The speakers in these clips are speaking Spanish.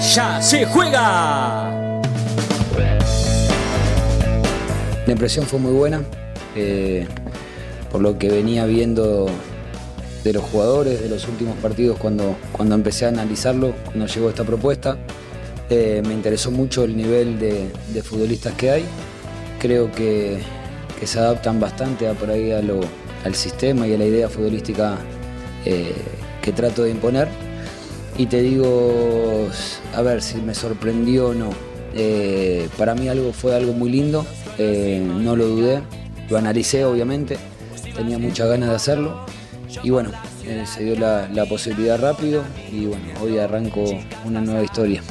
ya se juega. La impresión fue muy buena, eh, por lo que venía viendo de los jugadores de los últimos partidos cuando, cuando empecé a analizarlo, cuando llegó esta propuesta. Eh, me interesó mucho el nivel de, futbolistas que hay. Creo que, se adaptan bastante a, por ahí al sistema y a la idea futbolística eh, que trato de imponer. Y te digo, a ver si me sorprendió o no. Eh, para mí algo fue algo muy lindo, no lo dudé, lo analicé obviamente, tenía muchas ganas de hacerlo y bueno, se dio la, la posibilidad rápido y bueno, hoy arranco una nueva historia.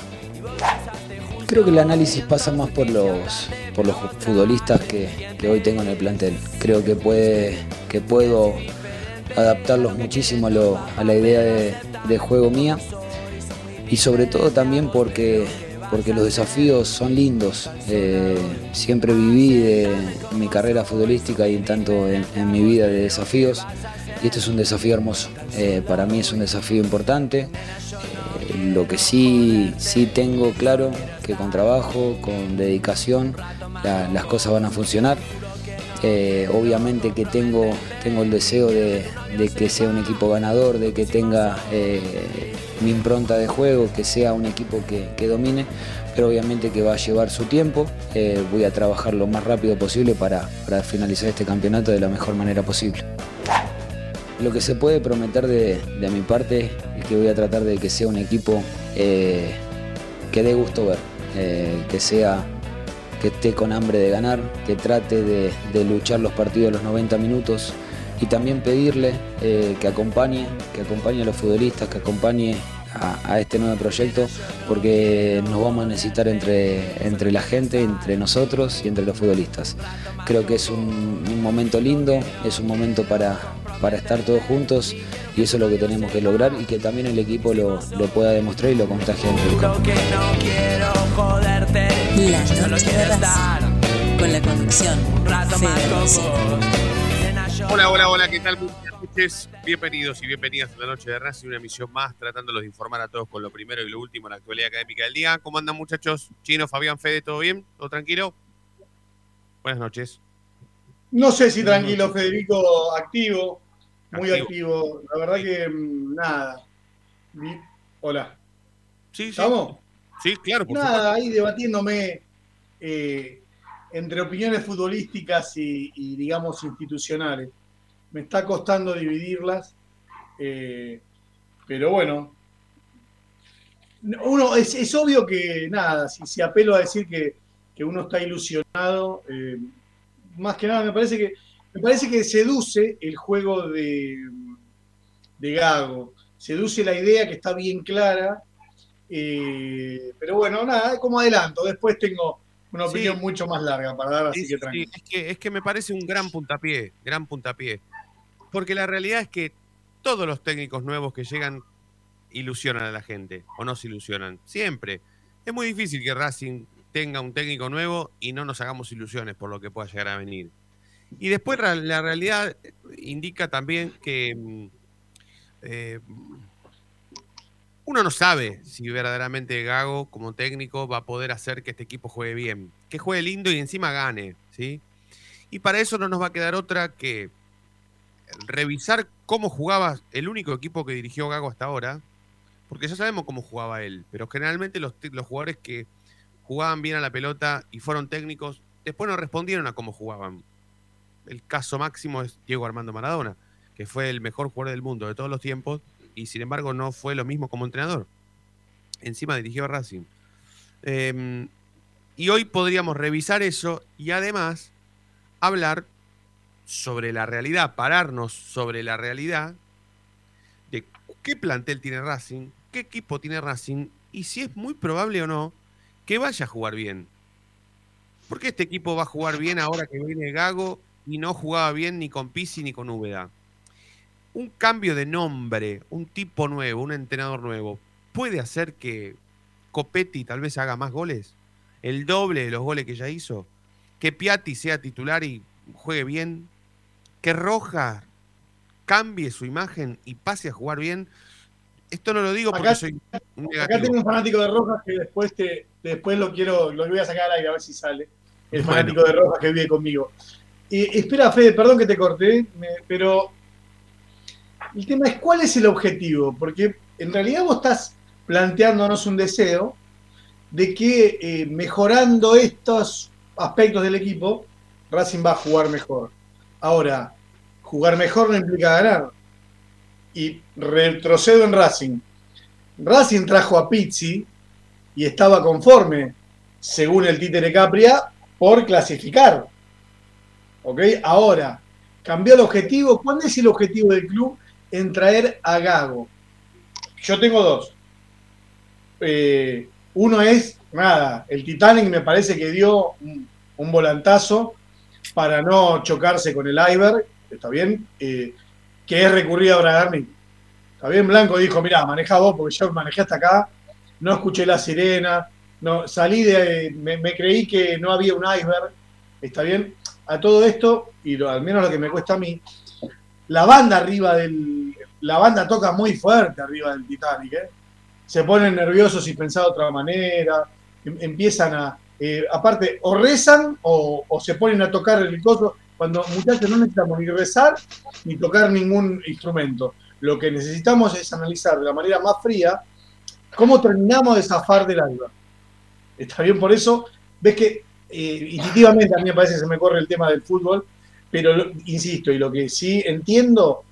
Creo que el análisis pasa más por los, por los futbolistas que, hoy tengo en el plantel. Creo que, puede, que puedo adaptarlos muchísimo a, la idea de, juego mía y sobre todo también porque, porque los desafíos son lindos. Eh, siempre viví de mi carrera futbolística y tanto en, mi vida de desafíos y este es un desafío hermoso. Eh, para mí es un desafío importante. Eh, lo que sí, sí tengo claro que con trabajo, con dedicación, las cosas van a funcionar. Eh, obviamente que tengo, tengo el deseo de, que sea un equipo ganador, de que tenga eh, mi impronta de juego, que sea un equipo que, domine, pero obviamente que va a llevar su tiempo. Eh, voy a trabajar lo más rápido posible para, finalizar este campeonato de la mejor manera posible. Lo que se puede prometer de, mi parte es que voy a tratar de que sea un equipo que dé gusto ver. Que sea que esté con hambre de ganar, que trate de, luchar los partidos los 90 minutos y también pedirle eh, que acompañe, que acompañe a los futbolistas, que acompañe a, este nuevo proyecto, porque nos vamos a necesitar entre, la gente, entre nosotros y entre los futbolistas. Creo que es un, momento lindo, es un momento para, estar todos juntos y eso es lo que tenemos que lograr y que también el equipo lo, pueda demostrar y lo contagie entre el. La noche de con la conducción Hola, hola, hola, ¿qué tal? bienvenidos y bienvenidas a la noche de Racing, una emisión más, tratándolos de informar a todos con lo primero y lo último en la actualidad académica del día. ¿Cómo andan muchachos? Chino, Fabián, Fede, ¿todo bien? ¿Todo tranquilo? Buenas noches. No sé si tranquilo, Federico, activo, muy activo. La verdad que mm, nada. Hola. Sí, ¿Estamos? Sí, claro. nada, ahí debatiéndome eh, entre opiniones futbolísticas y digamos institucionales. Me está costando dividirlas, eh, pero bueno, uno es, obvio que nada, si, si, apelo a decir que, uno está ilusionado, eh, más que nada me parece que me parece que seduce el juego de, de Gago, seduce la idea que está bien clara, eh, pero bueno, nada, como adelanto, después tengo una opinión mucho más larga para dar, así que tranquilo. es, que, es que me parece un gran puntapié, gran puntapié. Porque la realidad es que todos los técnicos nuevos que llegan ilusionan a la gente, o no se ilusionan, siempre. Es muy difícil que Racing tenga un técnico nuevo y no nos hagamos ilusiones por lo que pueda llegar a venir. Y después la realidad indica también que mm, eh, uno no sabe si verdaderamente Gago como técnico va a poder hacer que este equipo juegue bien, que juegue lindo y encima gane, ¿sí? Y para eso no nos va a quedar otra que revisar cómo jugaba el único equipo que dirigió Gago hasta ahora, porque ya sabemos cómo jugaba él, pero generalmente los, los jugadores que jugaban bien a la pelota y fueron técnicos, después no respondieron a cómo jugaban. El caso máximo es Diego Armando Maradona, que fue el mejor jugador del mundo de todos los tiempos y sin embargo no fue lo mismo como entrenador. Encima dirigió a Racing. Em, y hoy podríamos revisar eso y además hablar sobre la realidad, pararnos sobre la realidad de qué plantel tiene Racing, qué equipo tiene Racing y si es muy probable o no que vaya a jugar bien. ¿Por qué este equipo va a jugar bien ahora que viene Gago y no jugaba bien ni con Pisi ni con Úbeda? Un cambio de nombre, un tipo nuevo, un entrenador nuevo, puede hacer que Copetti tal vez haga más goles, el doble de los goles que ya hizo, que Piatti sea titular y juegue bien, que Roja cambie su imagen y pase a jugar bien. Esto no lo digo porque soy Acá tengo un fanático de Rojas que después te, después lo quiero, lo voy a sacar al aire a ver si sale. El fanático de Rojas que vive conmigo. Y, espera, Fede, perdón que te corté, pero el tema es cuál es el objetivo, porque en realidad vos estás planteándonos un deseo de que eh, mejorando estos aspectos del equipo, Racing va a jugar mejor. Ahora, jugar mejor no implica ganar. Y retrocedo en Racing. Racing trajo a Pizzi y estaba conforme, según el títere Capria, por clasificar. ¿Ok? Ahora, cambió el objetivo. ¿Cuál es el objetivo del club en traer a Gago? Yo tengo dos. Eh, uno es, nada, el Titanic me parece que dio un, volantazo para no chocarse con el Iber, está bien, eh, que es recurrir a Bragarni. Está bien, Blanco dijo, mira, maneja vos, porque yo manejé hasta acá, no escuché la sirena, no, salí de, me, creí que no había un iceberg, está bien. A todo esto, y al menos lo que me cuesta a mí, la banda arriba del, la banda toca muy fuerte arriba del Titanic, ¿eh? se ponen nerviosos y pensan de otra manera, em, empiezan a, eh, aparte, o rezan o, se ponen a tocar el coso, cuando muchachos no necesitamos ni rezar ni tocar ningún instrumento. Lo que necesitamos es analizar de la manera más fría cómo terminamos de zafar del alba. Está bien, por eso ves que eh, instintivamente a mí me parece que se me corre el tema del fútbol, pero insisto, y lo que sí entiendo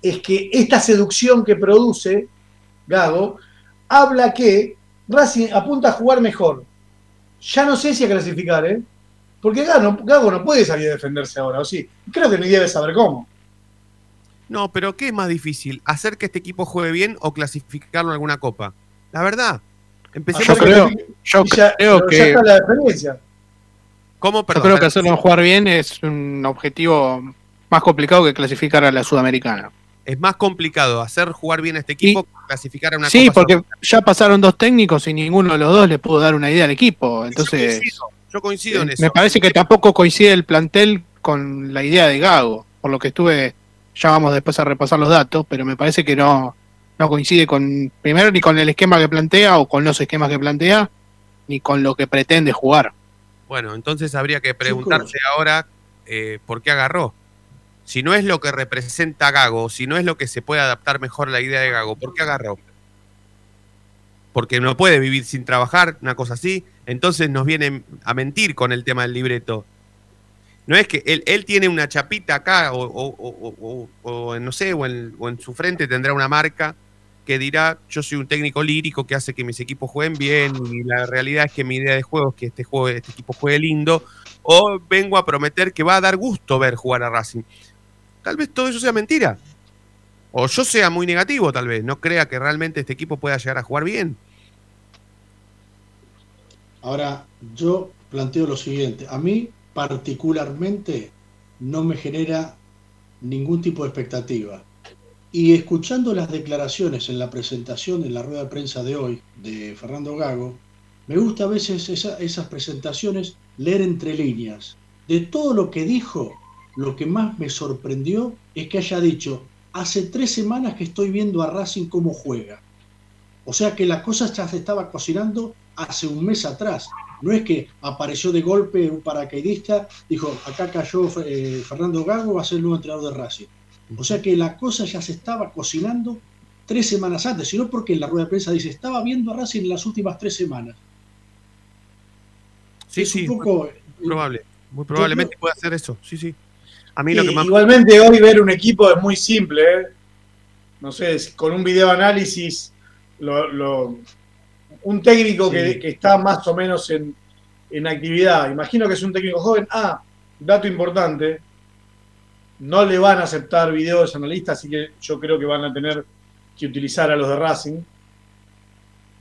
es que esta seducción que produce Gago habla que Racing apunta a jugar mejor. Ya no sé si a clasificar, ¿eh? Porque Gago, no puede salir a defenderse ahora, ¿o sí? Creo que ni debe saber cómo. No, pero ¿qué es más difícil? ¿Hacer que este equipo juegue bien o clasificarlo en alguna copa? La verdad. Empecemos yo creo, yo creo que. la diferencia. ¿Cómo? Perdón, yo creo que hacerlo jugar bien es un objetivo más complicado que clasificar a la Sudamericana es más complicado hacer jugar bien a este equipo que clasificar a una Sí, porque ya pasaron dos técnicos y ninguno de los dos le pudo dar una idea al equipo. Entonces, yo coincido, en eh, eso. Me parece que tampoco coincide el plantel con la idea de Gago, por lo que estuve, ya vamos después a repasar los datos, pero me parece que no, no coincide con, primero, ni con el esquema que plantea o con los esquemas que plantea, ni con lo que pretende jugar. Bueno, entonces habría que preguntarse ahora eh, por qué agarró si no es lo que representa Gago, si no es lo que se puede adaptar mejor a la idea de Gago, ¿por qué agarró? Porque no puede vivir sin trabajar, una cosa así. Entonces nos viene a mentir con el tema del libreto. No es que él, tiene una chapita acá, o, no sé, o en, su frente tendrá una marca que dirá, yo soy un técnico lírico que hace que mis equipos jueguen bien, y la realidad es que mi idea de juego es que este, juego, este equipo juegue lindo, o vengo a prometer que va a dar gusto ver jugar a Racing tal vez todo eso sea mentira. O yo sea muy negativo, tal vez. No crea que realmente este equipo pueda llegar a jugar bien. Ahora, yo planteo lo siguiente. A mí, particularmente, no me genera ningún tipo de expectativa. Y escuchando las declaraciones en la presentación, en la rueda de prensa de hoy, de Fernando Gago, me gusta a veces esas presentaciones leer entre líneas. De todo lo que dijo, lo que más me sorprendió es que haya dicho, hace tres semanas que estoy viendo a Racing cómo juega. O sea que la cosa ya se estaba cocinando hace un mes atrás. No es que apareció de golpe un paracaidista, dijo, acá cayó eh, Fernando Gago, va a ser el nuevo entrenador de Racing. O sea que la cosa ya se estaba cocinando tres semanas antes, sino porque en la rueda de prensa dice, estaba viendo a Racing en las últimas tres semanas. Sí, sí, poco, muy probable. Muy probablemente pueda hacer eso, sí, sí. Igualmente hoy ver un equipo es muy simple. ¿eh? No sé, con un video análisis, un técnico que, está más o menos en, en actividad. Imagino que es un técnico joven. Ah, dato importante. No le van a aceptar videos analistas, así que yo creo que van a tener que utilizar a los de Racing.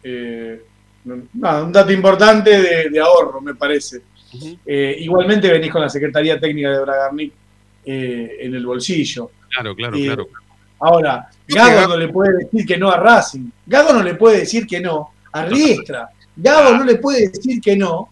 Eh, Nada, un dato importante de, de ahorro, me parece. Eh, igualmente venís con la Secretaría Técnica de Bragarnik eh, en el bolsillo. Claro, claro, claro. Ahora, Gago no le puede decir que no a Racing. Gago no le puede decir que no a Riestra. Gago no le puede decir que no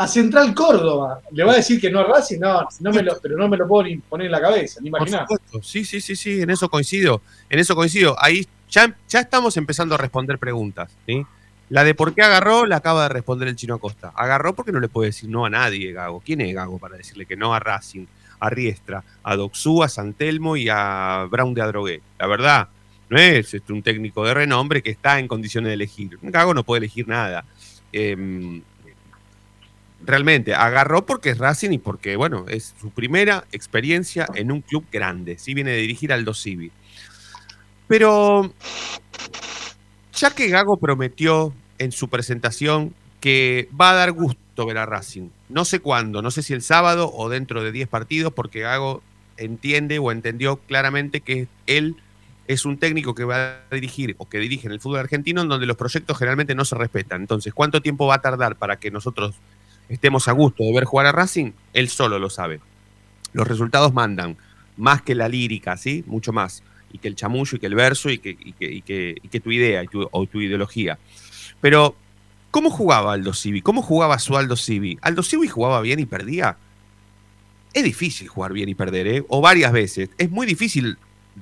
a Central Córdoba. ¿Le va a decir que no a Racing? No, no me lo, pero no me lo puedo ni poner en la cabeza, ni imaginar. Sí, sí, sí, sí, en eso coincido. En eso coincido. Ahí ya, ya estamos empezando a responder preguntas. ¿sí? La de por qué agarró la acaba de responder el chino Acosta. Agarró porque no le puede decir no a nadie, Gago. ¿Quién es Gago para decirle que no a Racing, a Riestra, a Doxú, a Santelmo y a Brown de Adrogué? La verdad, no es este, un técnico de renombre que está en condiciones de elegir. Gago no puede elegir nada. Em, realmente agarró porque es Racing y porque, bueno, es su primera experiencia en un club grande. Sí viene de dirigir al Civi. Pero ya que Gago prometió en su presentación que va a dar gusto ver a Racing, no sé cuándo, no sé si el sábado o dentro de 10 partidos, porque Gago entiende o entendió claramente que él es un técnico que va a dirigir o que dirige en el fútbol argentino en donde los proyectos generalmente no se respetan. Entonces, ¿cuánto tiempo va a tardar para que nosotros estemos a gusto de ver jugar a Racing? Él solo lo sabe. Los resultados mandan, más que la lírica, ¿sí? Mucho más. Y que el chamullo y que el verso y que, que, que tu idea y tu, o tu ideología. Pero, ¿cómo jugaba Aldo Civi? ¿Cómo jugaba su Aldo Civi? ¿Aldo Civi jugaba bien y perdía? Es difícil jugar bien y perder, ¿eh? O varias veces. Es muy difícil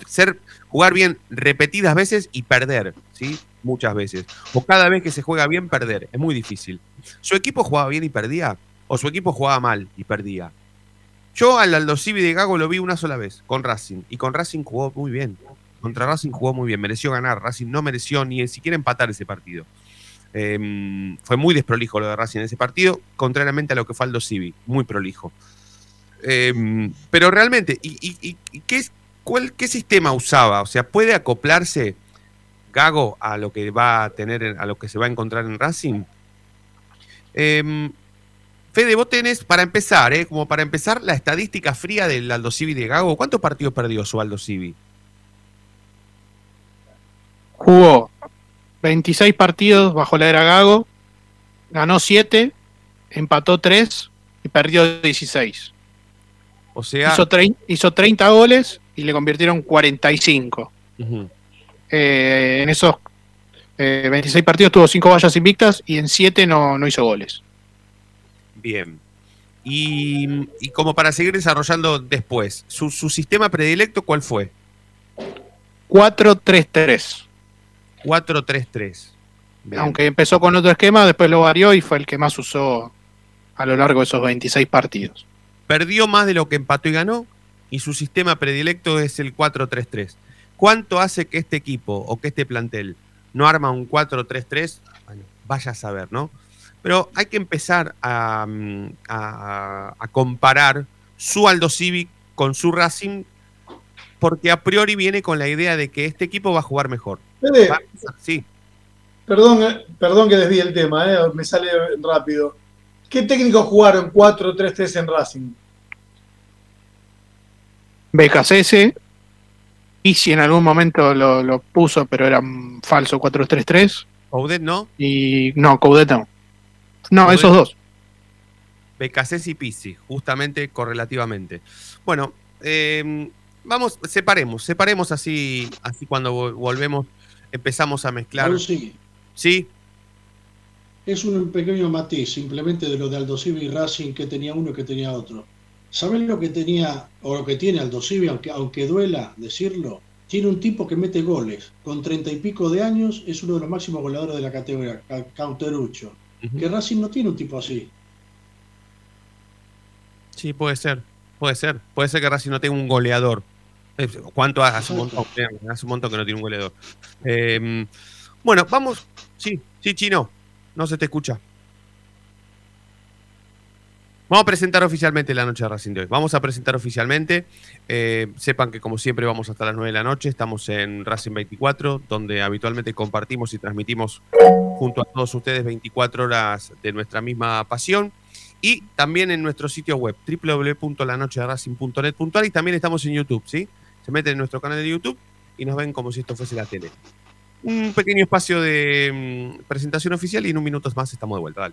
ser, jugar bien repetidas veces y perder, ¿sí? Muchas veces. O cada vez que se juega bien, perder. Es muy difícil. ¿Su equipo jugaba bien y perdía? ¿O su equipo jugaba mal y perdía? Yo al Aldo Civi de Gago lo vi una sola vez, con Racing. Y con Racing jugó muy bien. Contra Racing jugó muy bien. Mereció ganar. Racing no mereció ni siquiera empatar ese partido. Eh, fue muy desprolijo lo de Racing en ese partido, contrariamente a lo que fue Aldo Civi. Muy prolijo. Eh, pero realmente, ¿y, y- y- y qué, es- cuál- qué sistema usaba? O sea, ¿puede acoplarse Gago a lo que va a tener, en- a lo que se va a encontrar en Racing? Eh, Fede, vos tenés, para empezar, eh, como para empezar, la estadística fría del Aldo Civi de Gago. ¿Cuántos partidos perdió su Aldo Civi? Jugó 26 partidos bajo la era Gago, ganó 7, empató 3 y perdió 16. O sea, Hizo, hizo 30 goles y le convirtieron 45. ujú, Eh, en esos eh, 26 partidos tuvo 5 vallas invictas y en 7 no, no hizo goles. bien. Y, y como para seguir desarrollando después, ¿su, su sistema predilecto cuál fue? 4-3-3. 4-3-3. Bien. Aunque empezó con otro esquema, después lo varió y fue el que más usó a lo largo de esos 26 partidos. perdió más de lo que empató y ganó y su sistema predilecto es el 4-3-3. ¿Cuánto hace que este equipo o que este plantel no arma un 4-3-3? Bueno, vaya a saber, ¿no? Pero hay que empezar a, mm, a- a comparar su Aldo Civic con su Racing porque a priori viene con la idea de que este equipo va a jugar mejor. Va- Sí, perdón, eh, perdón que desvíe el tema, eh, me sale rápido. ¿Qué técnicos jugaron 4-3-3 en Racing? BKCS, y si en algún momento lo, lo puso, pero era un falso 4-3-3, Oudet no, y no, Coudet no. No, Coudet. esos dos. Becasés y Pisi, justamente correlativamente. Bueno, eh, vamos, separemos, separemos así, así cuando vol- volvemos, empezamos a mezclar. Claro, sí. Sí, Es un pequeño matiz simplemente de lo de Aldo Civi y Racing que tenía uno y que tenía otro. ¿Saben lo que tenía o lo que tiene Aldo Civi, aunque, aunque duela decirlo? Tiene un tipo que mete goles. Con treinta y pico de años es uno de los máximos goleadores de la categoría, Ca- Cauterucho. Ujú. Que Racing no tiene un tipo así. sí, puede ser, puede ser. Puede ser que Racing no tenga un goleador. Eh, ¿Cuánto hace? Hace un montón, eh, hace un montón que no tiene un goleador. Eh, bueno, vamos. Sí, sí, Chino, no se te escucha. Vamos a presentar oficialmente la noche de Racing de hoy. Vamos a presentar oficialmente. Eh, sepan que como siempre vamos hasta las 9 de la noche. Estamos en Racing 24, donde habitualmente compartimos y transmitimos junto a todos ustedes 24 horas de nuestra misma pasión. Y también en nuestro sitio web, www.lanochederacing.net.ar y también estamos en YouTube, ¿sí? Se meten en nuestro canal de YouTube y nos ven como si esto fuese la tele. un pequeño espacio de mm, presentación oficial y en un minuto más estamos de vuelta. Dale.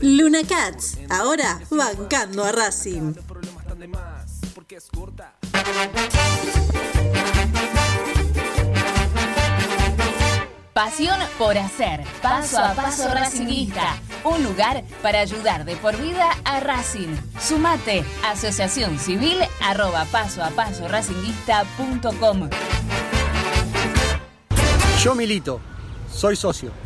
Luna Cats, ahora bancando a Racing. Pasión por hacer, paso a paso Racingista, un lugar para ayudar de por vida a Racing. Sumate, asociación civil arroba paso a paso racinguista.com. Yo milito, soy socio.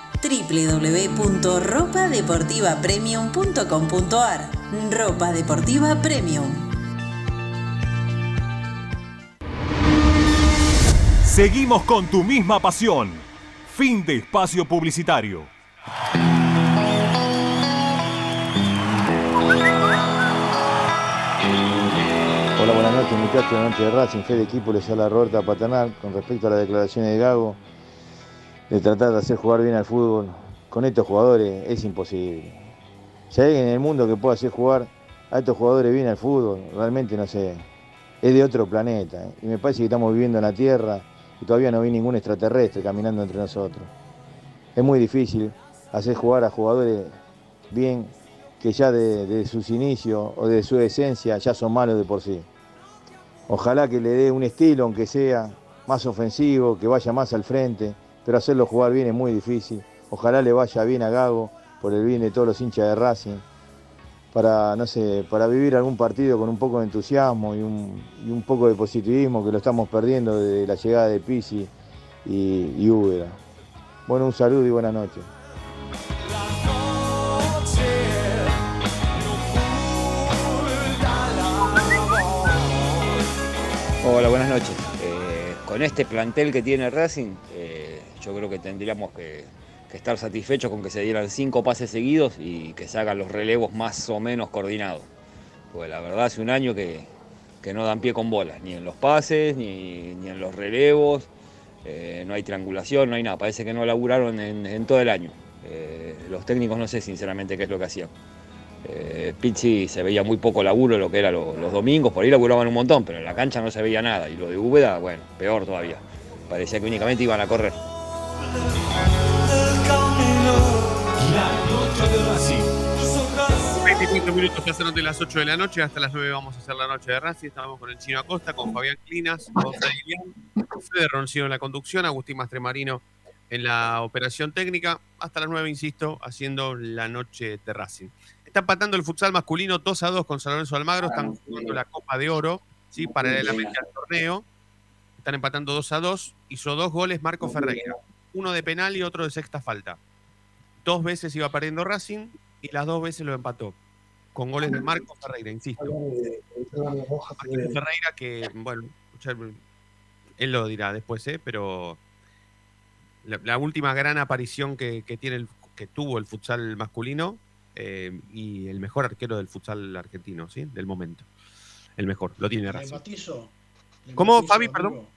www.ropadeportivapremium.com.ar Ropa Deportiva Premium. Seguimos con tu misma pasión. Fin de espacio publicitario. Hola, buenas noches muchachos, buenas noches de Racing, fe de equipo, les habla Roberta Paternal con respecto a las declaraciones de Gago, de tratar de hacer jugar bien al fútbol. Con estos jugadores es imposible. Si hay alguien en el mundo que pueda hacer jugar a estos jugadores bien al fútbol, realmente no sé, es de otro planeta. Y me parece que estamos viviendo en la Tierra y todavía no vi ningún extraterrestre caminando entre nosotros. Es muy difícil hacer jugar a jugadores bien que ya de sus inicios o de su esencia ya son malos de por sí. Ojalá que le dé un estilo, aunque sea, más ofensivo, que vaya más al frente, pero hacerlo jugar bien es muy difícil. Ojalá le vaya bien a Gago, por el bien de todos los hinchas de Racing, para, no sé, para vivir algún partido con un poco de entusiasmo y un, un poco de positivismo que lo estamos perdiendo desde la llegada de Pisi y, y Úbeda. Bueno, un saludo y buenas noches. Hola, buenas noches. Eh, con este plantel que tiene Racing, eh, yo creo que tendríamos que, estar satisfechos con que se dieran cinco pases seguidos y que se hagan los relevos más o menos coordinados. Porque la verdad hace un año que, que no dan pie con bolas, ni en los pases, ni, ni en los relevos, eh, no hay triangulación, no hay nada. Parece que no laburaron en, todo el año. Eh, los técnicos no sé sinceramente qué es lo que hacían. Eh, Pizzi se veía muy poco laburo lo que era lo- los domingos, por ahí laburaban un montón, pero en la cancha no se veía nada. Y lo de Úbeda, bueno, peor todavía. Parecía que únicamente iban a correr. 25 minutos pasaron de las 8 de la noche, hasta las 9 vamos a hacer la noche de Racing. Estamos con el Chino Acosta, con Fabián Clinas, Ilián, Fede Roncino en la conducción, Agustín Mastremarino en la operación técnica. Hasta las 9, insisto, haciendo la noche de Racing. Está empatando el futsal masculino 2 a 2 con San Lorenzo Almagro. Están jugando la Copa de Oro, ¿sí? paralelamente al torneo. Están empatando 2 a 2. Hizo dos goles Marco Ferreira. Uno de penal y otro de sexta falta. Dos veces iba perdiendo Racing y las dos veces lo empató. Con goles de Marco Ferreira, insisto. Marco Ferreira que, bueno, él lo dirá después, ¿eh? pero la, la última gran aparición que, que tiene el- que tuvo el futsal masculino eh, y el mejor arquero del futsal argentino, ¿sí? Del momento. El mejor, lo tiene Le Racing. le ¿Cómo, Fabi? amigo. Perdón.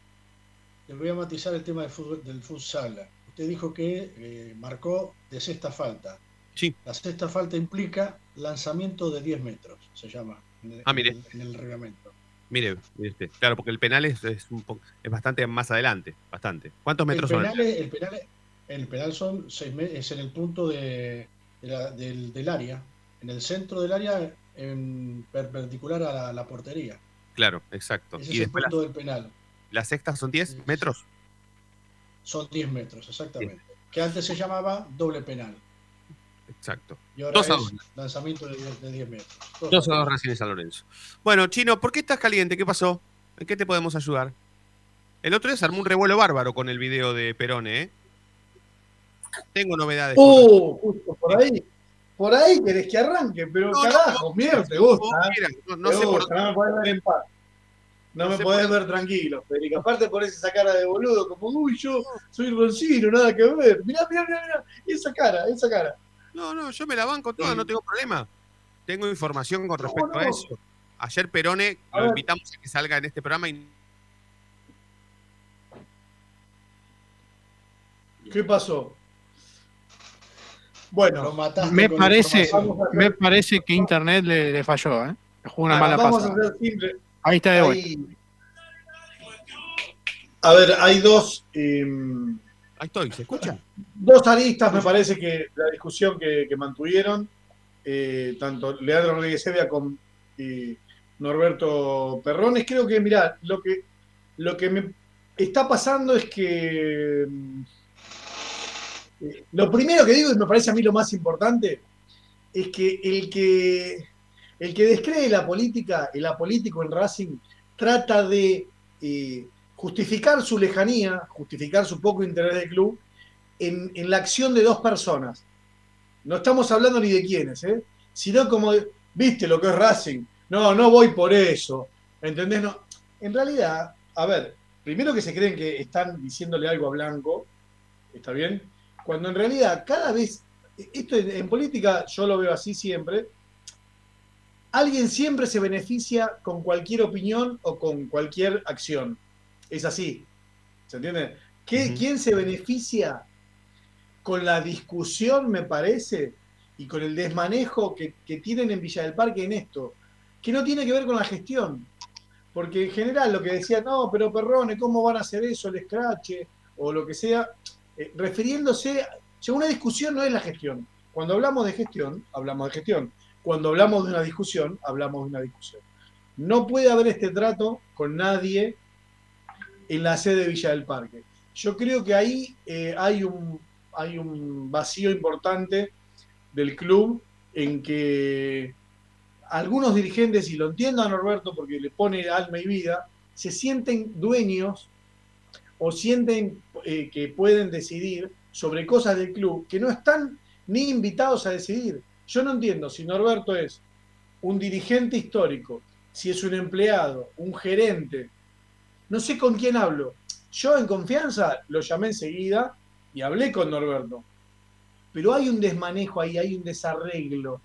Le voy a matizar el tema del fútbol, del futsal. Usted dijo que eh, marcó de sexta falta. Sí. La sexta falta implica lanzamiento de 10 metros, se llama en el, Ah, mire. en el- en el reglamento. Mire, mire usted. Claro, porque el penal es, es, un po- es bastante más adelante, bastante. ¿Cuántos metros el son? penal, es- el, penal, es- el penal son seis es en el punto de, de la- del, del área, en el centro del área, en perpendicular a la, la portería. Claro, exacto. Ese Y es el punto del penal. Las sextas son 10 metros. Son 10 metros, exactamente. Que antes se llamaba doble penal. Exacto. Y ahora Dos a dos. lanzamiento de 10, de 10 metros. Dos 2 a dos. 2 Racing San Lorenzo. Bueno, Chino, ¿por qué estás caliente? ¿Qué pasó? ¿En qué te podemos ayudar? El otro día se armó un revuelo bárbaro con el video de Perone, ¿eh? Tengo novedades. Uh, justo por ahí. Por ahí querés que arranque, pero No, carajo, no, mierda, te gusta. no- no Te sé por gusta, no me podés ver en paz. No, No me podés por- ver tranquilo, Federico. Aparte por esa cara de boludo, como, uy, yo soy Roncino, nada que ver. Mirá, mirá, mirá, mirá. Esa cara, esa cara. No, no, yo me la banco toda, no tengo problema. Tengo información con respecto no? a eso. Ayer Perone A lo ver. invitamos a que salga en este programa y ¿Qué pasó? Bueno, Lo mataste Me parece, me parece que internet le, le falló, ¿eh? Jugó una ah, mala vamos pasada. a hacer simple. Ahí está de vuelta. Hay- A ver, hay dos. em, ahí estoy, ¿se escucha? dos aristas, me parece que la discusión que, que mantuvieron, eh, tanto Leandro Rodríguez Evia con eh, Norberto Perrones, creo que, mirá, lo que, lo que me está pasando es que mm, eh, lo primero que digo, y me parece a mí lo más importante, es que el que, el que descree la política, el apolítico en Racing, trata de eh, justificar su lejanía, justificar su poco interés del club, en, la acción de dos personas. No estamos hablando ni de quiénes, ¿eh? sino como, viste lo que es Racing, no, no voy por eso, ¿entendés? No. En realidad, a ver, primero que se creen que están diciéndole algo a Blanco, ¿está bien? Cuando en realidad cada vez, esto en, en política yo lo veo así siempre, alguien siempre se beneficia con cualquier opinión o con cualquier acción. Es así. ¿Se entiende? ¿Qué- Ujú. ¿Quién se beneficia con la discusión, me parece, y con el desmanejo que, que tienen en Villa del Parque en esto? Que no tiene que ver con la gestión. Porque en general lo que decía, no, pero Perrone, ¿cómo van a hacer eso, el escrache? O lo que sea, eh, refiriéndose, sea, una discusión no es la gestión. Cuando hablamos de gestión, hablamos de gestión. Cuando hablamos de una discusión, hablamos de una discusión. No puede haber este trato con nadie en la sede de Villa del Parque. Yo creo que ahí eh, hay, un, hay un vacío importante del club en que algunos dirigentes, y lo entiendo a Norberto porque le pone alma y vida, se sienten dueños o sienten eh, que pueden decidir sobre cosas del club que no están ni invitados a decidir. Yo no entiendo si Norberto es un dirigente histórico, si es un empleado, un gerente, no sé con quién hablo. Yo en confianza lo llamé enseguida y hablé con Norberto. Pero hay un desmanejo ahí, hay un desarreglo.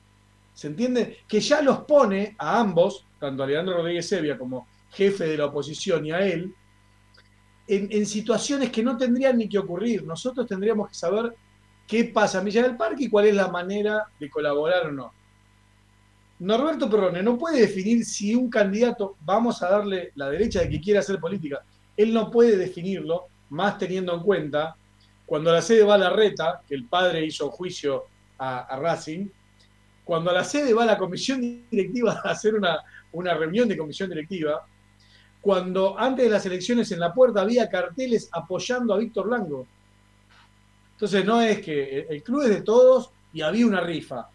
¿Se entiende? Que ya los pone a ambos, tanto a Leandro Rodríguez Sevilla como jefe de la oposición y a él, en, en, situaciones que no tendrían ni que ocurrir. Nosotros tendríamos que saber qué pasa en Villa del Parque y cuál es la manera de colaborar o no. Norberto Perrone no puede definir si un candidato, vamos a darle la derecha de que quiere hacer política, él no puede definirlo, más teniendo en cuenta, cuando la sede va a la reta, que el padre hizo juicio a, a Racing, cuando a la sede va a la comisión directiva a hacer una, una reunión de comisión directiva, cuando antes de las elecciones en la puerta había carteles apoyando a Víctor Lango. Entonces no es que el club es de todos y había una rifa.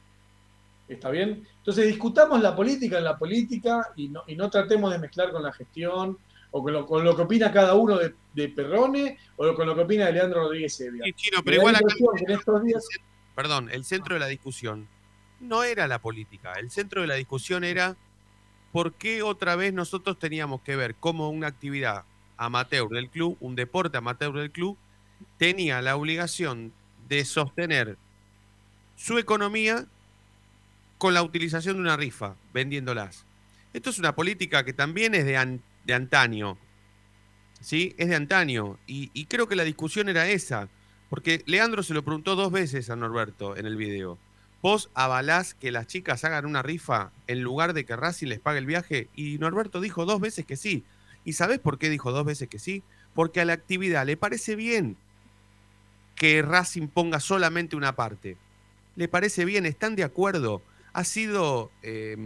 ¿Está bien? Entonces discutamos la política en la política y no, y no tratemos de mezclar con la gestión o con lo, con lo que opina cada uno de, de, Perrone o con lo que opina de Leandro Rodríguez Sevilla. Sí, Chino, pero igual acá, en estos días... Perdón, el centro de la discusión no era la política, el centro de la discusión era por qué otra vez nosotros teníamos que ver cómo una actividad amateur del club, un deporte amateur del club, tenía la obligación de sostener su economía con la utilización de una rifa, vendiéndolas. Esto es una política que también es de, de antaño. ¿Sí? Es de antaño. Y, y, creo que la discusión era esa. Porque Leandro se lo preguntó dos veces a Norberto en el video. ¿Vos avalás que las chicas hagan una rifa en lugar de que Racing les pague el viaje? Y Norberto dijo dos veces que sí. ¿Y sabés por qué dijo dos veces que sí? Porque a la actividad le parece bien que Racing ponga solamente una parte. Le parece bien, están de acuerdo ha sido... Eh,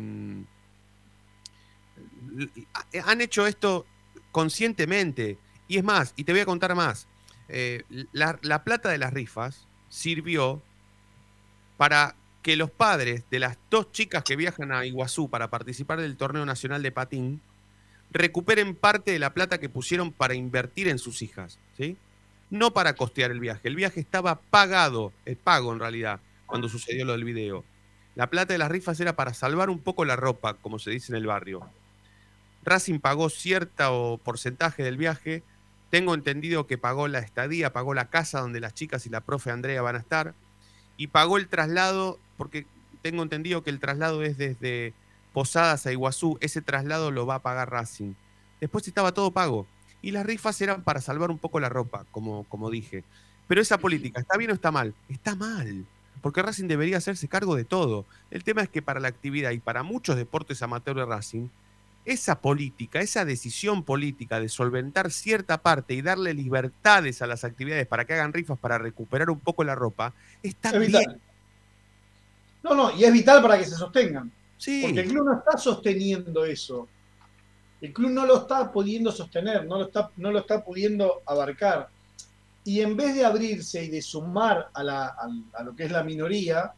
han hecho esto conscientemente. Y es más, y te voy a contar más, eh, la, la, plata de las rifas sirvió para que los padres de las dos chicas que viajan a Iguazú para participar del torneo nacional de patín recuperen parte de la plata que pusieron para invertir en sus hijas, ¿sí? No para costear el viaje. El viaje estaba pagado, el pago en realidad, cuando sucedió lo del video. La plata de las rifas era para salvar un poco la ropa, como se dice en el barrio. Racing pagó cierto porcentaje del viaje. Tengo entendido que pagó la estadía, pagó la casa donde las chicas y la profe Andrea van a estar. Y pagó el traslado, porque tengo entendido que el traslado es desde Posadas a Iguazú. Ese traslado lo va a pagar Racing. Después estaba todo pago. Y las rifas eran para salvar un poco la ropa, como, como dije. Pero esa política, ¿está bien o está mal? Está mal porque Racing debería hacerse cargo de todo. El tema es que para la actividad y para muchos deportes amateur de Racing, esa política, esa decisión política de solventar cierta parte y darle libertades a las actividades para que hagan rifas para recuperar un poco la ropa, está es bien. vital. No, no, y es vital para que se sostengan. Sí. Porque el club no está sosteniendo eso. El club no lo está pudiendo sostener, no lo está, no lo está pudiendo abarcar y en vez de abrirse y de sumar a, la, a, a, lo que es la minoría,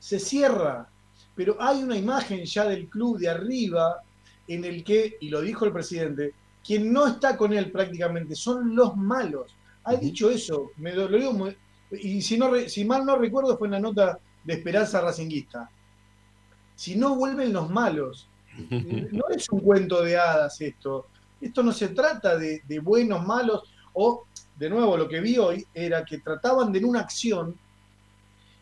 se cierra. Pero hay una imagen ya del club de arriba en el que, y lo dijo el presidente, quien no está con él prácticamente son los malos. Ha dicho eso, me digo muy, y si, no, si mal no recuerdo fue en la nota de Esperanza Racinguista. Si no vuelven los malos, no es un cuento de hadas esto. Esto no se trata de, buenos, malos, o de nuevo, lo que vi hoy era que trataban de en una acción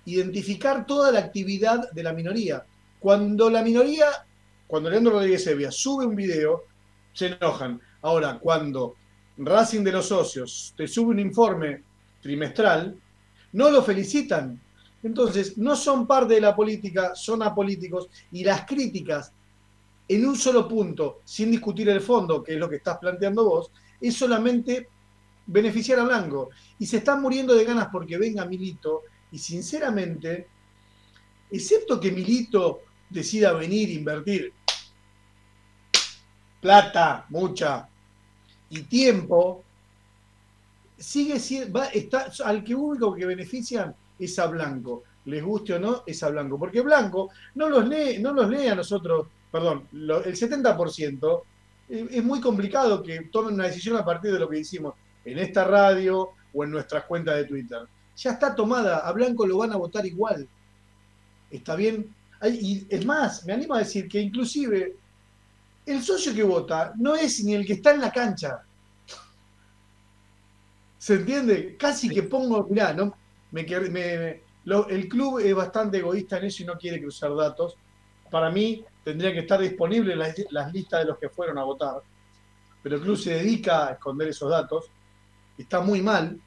identificar toda la actividad de la minoría. Cuando la minoría, cuando Leandro Rodríguez Evia sube un video, se enojan. Ahora, cuando Racing de los Socios te sube un informe trimestral, no lo felicitan. Entonces, no son parte de la política, son apolíticos y las críticas en un solo punto, sin discutir el fondo, que es lo que estás planteando vos, es solamente beneficiar a Blanco. Y se están muriendo de ganas porque venga Milito. Y sinceramente, excepto que Milito decida venir, invertir plata, mucha, y tiempo, sigue siendo, va, está, al que único que benefician es a Blanco. Les guste o no, es a Blanco. Porque Blanco no los lee, no los lee a nosotros, perdón, el 70% eh, es muy complicado que tomen una decisión a partir de lo que hicimos en esta radio o en nuestras cuentas de Twitter. Ya está tomada, a Blanco lo van a votar igual. ¿Está bien? Y es más, me animo a decir que inclusive el socio que vota no es ni el que está en la cancha. ¿Se entiende? Casi que pongo, mirá, no, me, me- el club es bastante egoísta en eso y no quiere cruzar datos. Para mí tendrían que estar disponibles las, las listas de los que fueron a votar, pero el club se dedica a esconder esos datos. Está muy mal,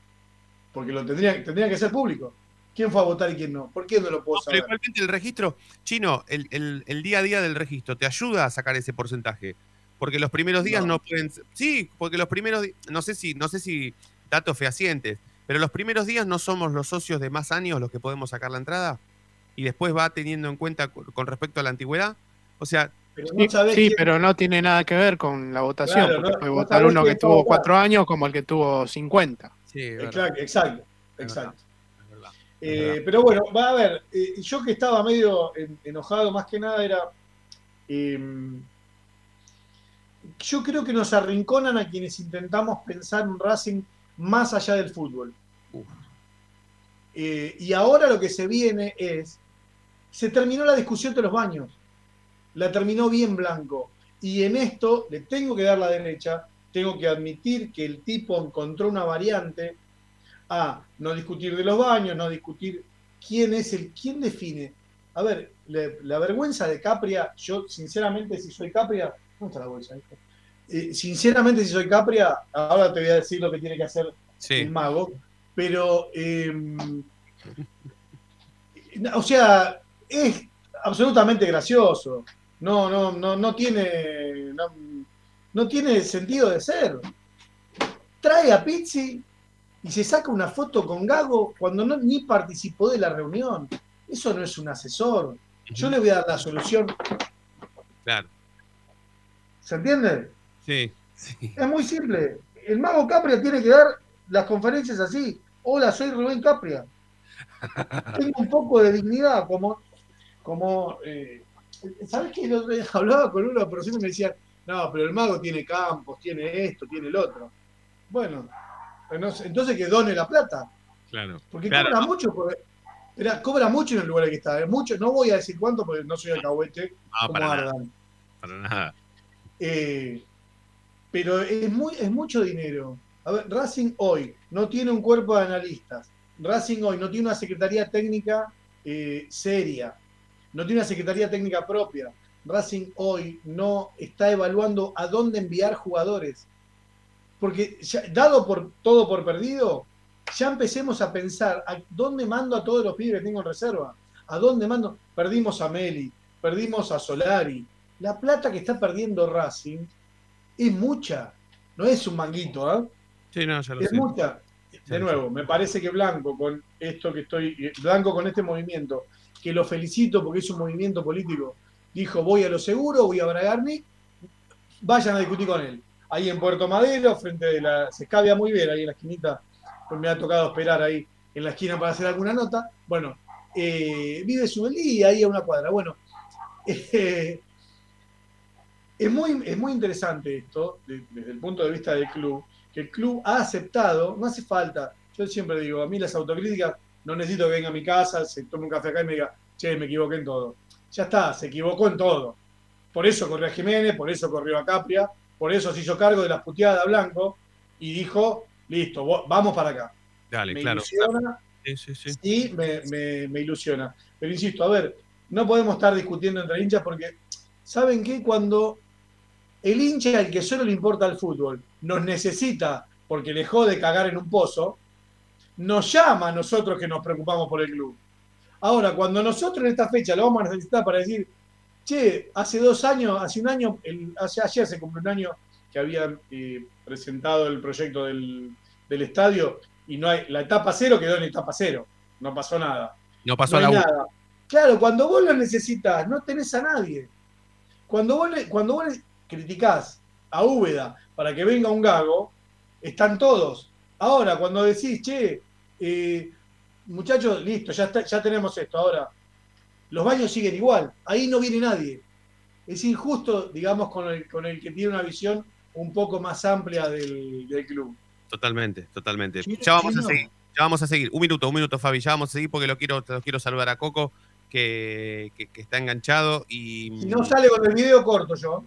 porque lo tendría, tendría que ser público. ¿Quién fue a votar y quién no? ¿Por qué no lo puedo saber? igualmente el registro, chino, el, el- el día a día del registro te ayuda a sacar ese porcentaje. Porque los primeros días no, No. pueden. Sí, porque los primeros no sé si, no sé si datos fehacientes, pero los primeros días no somos los socios de más años los que podemos sacar la entrada. Y después va teniendo en cuenta con, respecto a la antigüedad. O sea, Pero Sí, no sabés sí, quién- pero no tiene nada que ver con la votación, Claro, porque no- puede no votar uno que tuvo votar. cuatro años como el que tuvo 50. sí, Exacto, exacto, es exacto. verdad. Eh, pero bueno, va a ver, eh, yo que estaba medio en- enojado más que nada era... eh, yo creo que nos arrinconan a quienes intentamos pensar un Racing más allá del fútbol. Eh, y ahora lo que se viene es, se terminó la discusión de los baños, la terminó bien Blanco. Y en esto le tengo que dar la derecha, tengo que admitir que el tipo encontró una variante a no discutir de los baños, no discutir quién es el, quién define. A ver, le- la vergüenza de Capria, yo sinceramente si soy Capria, ¿dónde está la bolsa? Eh, sinceramente si soy Capria, ahora te voy a decir lo que tiene que hacer Sí. el mago, pero eh, o sea, es absolutamente gracioso. No, no, no, no tiene, no, no tiene sentido de ser. Trae a Pizzi y se saca una foto con Gago cuando no, ni participó de la reunión. Eso no es un asesor. Yo le voy a dar la solución. Claro. ¿Se entiende? Sí, sí. Es muy simple. El mago Capria tiene que dar las conferencias así. Hola, soy Rubén Capria. Tengo un poco de dignidad, como, como eh, ¿sabes qué? El otro día hablaba con una persona y me decían, no, pero el mago tiene campos, tiene esto, tiene el otro. Bueno, entonces que done la plata, Claro. porque Claro, cobra mucho, por- espera, cobra mucho en el lugar en que está, eh, mucho, no voy a decir cuánto porque no soy alcahuete no, como para nada. Ardan. Para nada. Eh, pero es, muy, es mucho dinero. A ver, Racing hoy no tiene un cuerpo de analistas. Racing hoy no tiene una secretaría técnica eh, seria. No tiene una secretaría técnica propia. Racing hoy no está evaluando a dónde enviar jugadores. Porque ya- dado por todo por perdido, ya empecemos a pensar a dónde mando a todos los pibes que tengo en reserva. ¿A dónde mando? Perdimos a Meli, perdimos a Solari. La plata que está perdiendo Racing es mucha. No es un manguito, ¿eh? Sí, no, ya lo Es sé. mucha. De nuevo, me parece que Blanco, con esto que estoy, Blanco con este movimiento, que lo felicito porque es un movimiento político, dijo voy a lo seguro, voy a Bragarni, vayan a discutir con él. Ahí en Puerto Madero, frente de la. Se escabia muy bien ahí en la esquinita, pues me ha tocado esperar ahí en la esquina para hacer alguna nota. Bueno, eh, vive su día ahí a una cuadra. Bueno, eh, es, muy, es muy interesante esto, de- desde el punto de vista del club, que el club ha aceptado, no hace falta, yo siempre digo, a mí las autocríticas, no necesito que venga a mi casa, se tome un café acá y me diga, che, me equivoqué en todo. Ya está, se equivocó en todo. Por eso corrió a Jiménez, por eso corrió a Capria, por eso se hizo cargo de las puteadas a Blanco y dijo, listo, vamos para acá. Dale, me claro. ilusiona, Sí, sí, sí. sí, me, me- me ilusiona. Pero insisto, a ver, no podemos estar discutiendo entre hinchas porque, ¿saben qué? Cuando el hincha, el que solo le importa el fútbol, nos necesita porque le jode cagar en un pozo, nos llama a nosotros que nos preocupamos por el club. Ahora, cuando nosotros en esta fecha lo vamos a necesitar para decir, che, hace dos años, hace un año, el- hace, ayer se cumplió un año que habían eh, presentado el proyecto del, del estadio y no hay, la etapa cero quedó en etapa cero, no pasó nada. No pasó No la nada. Claro, cuando vos lo necesitas, no tenés a nadie. Cuando vos, le- cuando vos criticás a Úbeda para que venga un gago, están todos. Ahora, cuando decís, che, eh, muchachos, listo, ya, está- ya tenemos esto. Ahora, los baños siguen igual. Ahí no viene nadie. Es injusto, digamos, con el, con el que tiene una visión un poco más amplia del, del club. Totalmente, totalmente. Ya vamos a seguir. Ya vamos a seguir. Un minuto, un minuto, Fabi. Ya vamos a seguir porque lo quiero, te lo quiero saludar a Coco, que, que- que está enganchado. Y Si no sale con el video corto yo.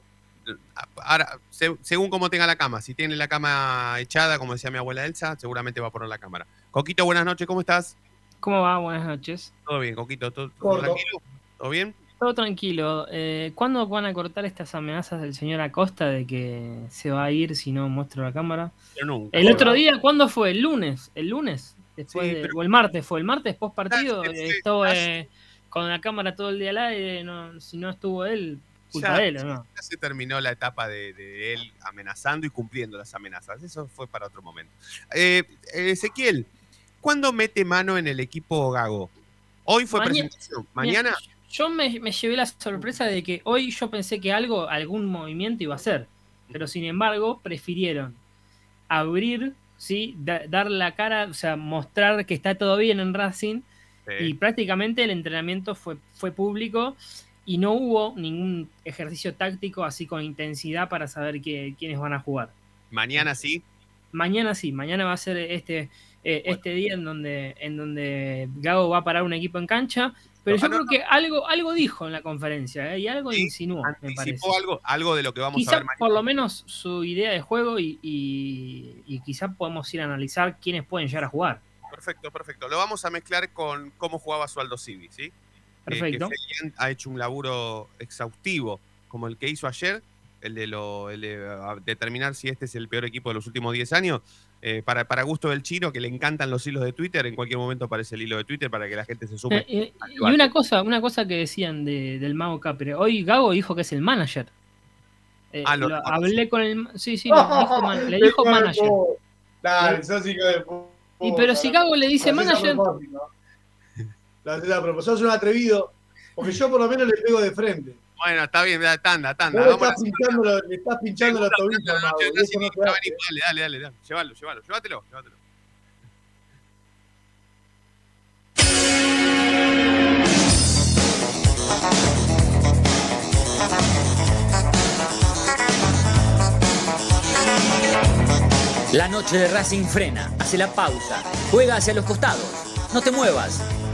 Ahora, se- según cómo tenga la cama, si tiene la cama echada, como decía mi abuela Elsa, seguramente va a poner la cámara. Coquito, buenas noches, ¿cómo estás? ¿Cómo va? Buenas noches. Todo bien, Coquito, ¿todo, tranquilo? ¿Todo bien? Todo tranquilo. Eh, ¿Cuándo van a cortar estas amenazas del señor Acosta de que se va a ir si no muestro la cámara? Pero nunca. El otro día, ¿cuándo fue? ¿El lunes? ¿El lunes? Después Sí, de- pero- O el martes fue. El martes post partido Ah, sí, sí, estuvo eh, con la cámara todo el día al aire. No, si no estuvo él, culpa Ya, de él, ¿o ¿no? ya se terminó la etapa de, de él amenazando y cumpliendo las amenazas. Eso fue para otro momento. Eh, Ezequiel, ¿cuándo mete mano en el equipo Gago? Hoy fue Maña- presentación. ¿Mañana? Mira, yo me, me llevé la sorpresa de que hoy yo pensé que algo, algún movimiento iba a hacer. Pero sin embargo, prefirieron abrir, ¿sí? Da- dar la cara, o sea, mostrar que está todo bien en Racing. Y prácticamente el entrenamiento fue, fue público y no hubo ningún ejercicio táctico así con intensidad para saber que- quiénes van a jugar. Mañana sí. Mañana sí, mañana va a ser este, eh, este día en donde, en donde Gago va a parar un equipo en cancha, pero yo no, creo que algo, algo dijo en la conferencia ¿eh? y algo insinuó, me parece. Algo, algo de lo que vamos a ver mañana. por lo menos su idea de juego y, y, y quizá podemos ir a analizar quiénes pueden llegar a jugar. Perfecto, perfecto. Lo vamos a mezclar con cómo jugaba Sualdo Civi, ¿sí? Eh, Perfecto. que ha hecho un laburo exhaustivo, como el que hizo ayer, el de, lo, el de determinar si este es el peor equipo de los últimos 10 años. Eh, para, para gusto del chino, que le encantan los hilos de Twitter, en cualquier momento aparece el hilo de Twitter para que la gente se sume. Eh, eh, y una cosa, una cosa que decían de- del Mago Capre, hoy Gago dijo que es el manager. Eh, Ah, lo lo- hablé con el sí, sí, le dijo, man- le dijo manager. Dale, sos hijo de puta. Y pero si Gago le dice manager, propósito. Lo haces a propósito. Sos un atrevido, porque yo por lo menos le pego de frente. Bueno, está bien, da- tanda, tanda. Le estás pinchando, lo- le estás pinchando los tobillos. Dale, dale, dale, dale. Llévalo, llévalo, llévatelo, llévatelo. La noche de Racing frena, hace la pausa, juega hacia los costados. No te muevas,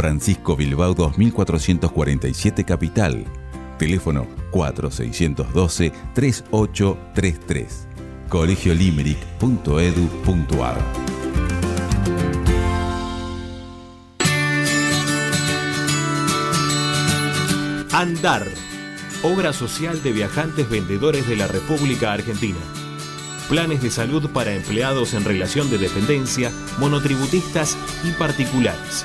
Francisco Bilbao 2447 Capital. Teléfono 4612-3833. colegiolimerick.edu.ar Andar, obra social de viajantes vendedores de la República Argentina. Planes de salud para empleados en relación de dependencia, monotributistas y particulares.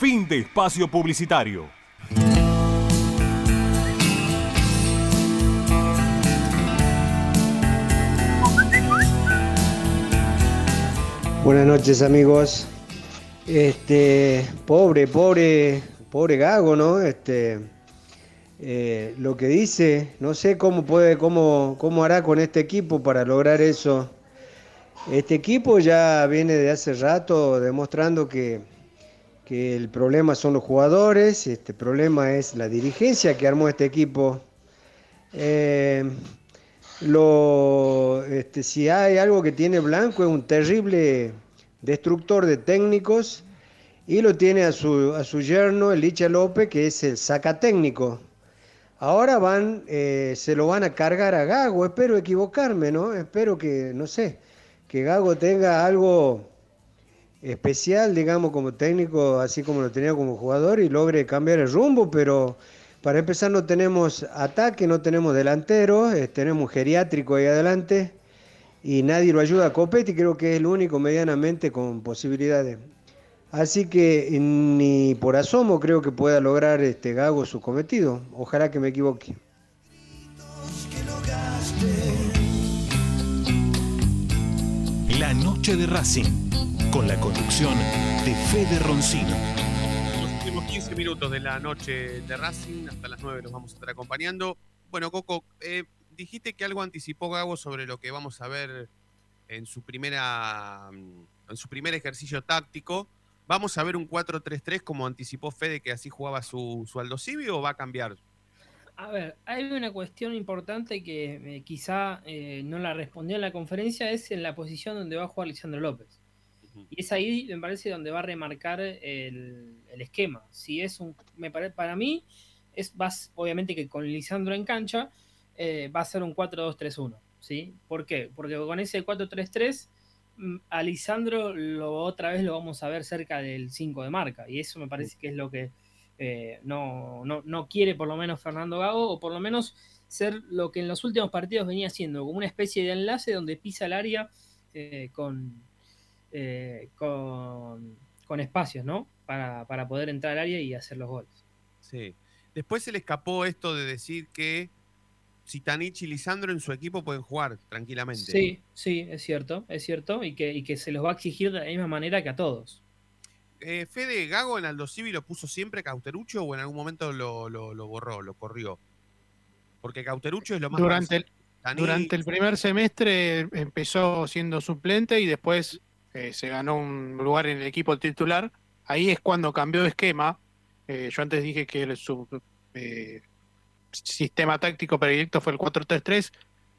Fin de espacio publicitario. Buenas noches amigos. Este, pobre, pobre, pobre Gago, ¿no? Este, eh, lo que dice, no sé cómo puede, cómo, cómo hará con este equipo para lograr eso. Este equipo ya viene de hace rato demostrando que, que el problema son los jugadores, este problema es la dirigencia que armó este equipo. Eh, lo, este, si hay algo que tiene Blanco es un terrible destructor de técnicos y lo tiene a su, a su yerno, el Licha López, que es el sacatécnico. Ahora van, eh, se lo van a cargar a Gago, espero equivocarme, ¿no? Espero que, no sé, que Gago tenga algo especial, digamos, como técnico, así como lo tenía como jugador y logre cambiar el rumbo, pero para empezar no tenemos ataque, no tenemos delantero, eh, tenemos geriátrico ahí adelante y nadie lo ayuda a Copetti, creo que es el único medianamente con posibilidades. Así que ni por asomo creo que pueda lograr este Gago su cometido. Ojalá que me equivoque. La noche de Racing, con la conducción de Fede Roncino. Los últimos 15 minutos de la noche de Racing, hasta las 9 los vamos a estar acompañando. Bueno, Coco, eh, dijiste que algo anticipó Gago sobre lo que vamos a ver en su primera en su primer ejercicio táctico. ¿Vamos a ver un 4-3-3 como anticipó Fede que así jugaba su, su Aldo Civi o va a cambiar? A ver, hay una cuestión importante que eh, quizá eh, no la respondió en la conferencia, es en la posición donde va a jugar Lisandro López. Y es ahí, me parece, donde va a remarcar el, el esquema. Si es un, me parece, para mí, es vas, obviamente que con Lisandro en cancha, eh, va a ser un 4-2-3-1. ¿sí? ¿Por qué? Porque con ese 4-3-3, mm, a Lisandro otra vez lo vamos a ver cerca del 5 de marca. Y eso me parece que es lo que eh, no, no, no, quiere por lo menos Fernando Gago, o por lo menos ser lo que en los últimos partidos venía haciendo, como una especie de enlace donde pisa el área eh, con, eh, con, con, espacios, ¿no? Para, para, poder entrar al área y hacer los goles. Sí. Después se le escapó esto de decir que Zitanich y Lisandro en su equipo pueden jugar tranquilamente. Sí, sí, es cierto, es cierto, y que, y que se los va a exigir de la misma manera que a todos. Eh, Fede Gago en Aldo Civi lo puso siempre Cauterucho o en algún momento lo, lo, lo borró, lo corrió. Porque Cauterucho es lo más. Durante el, durante el primer semestre empezó siendo suplente y después eh, se ganó un lugar en el equipo titular. Ahí es cuando cambió de esquema. Eh, yo antes dije que su eh, sistema táctico predilecto fue el 4-3-3.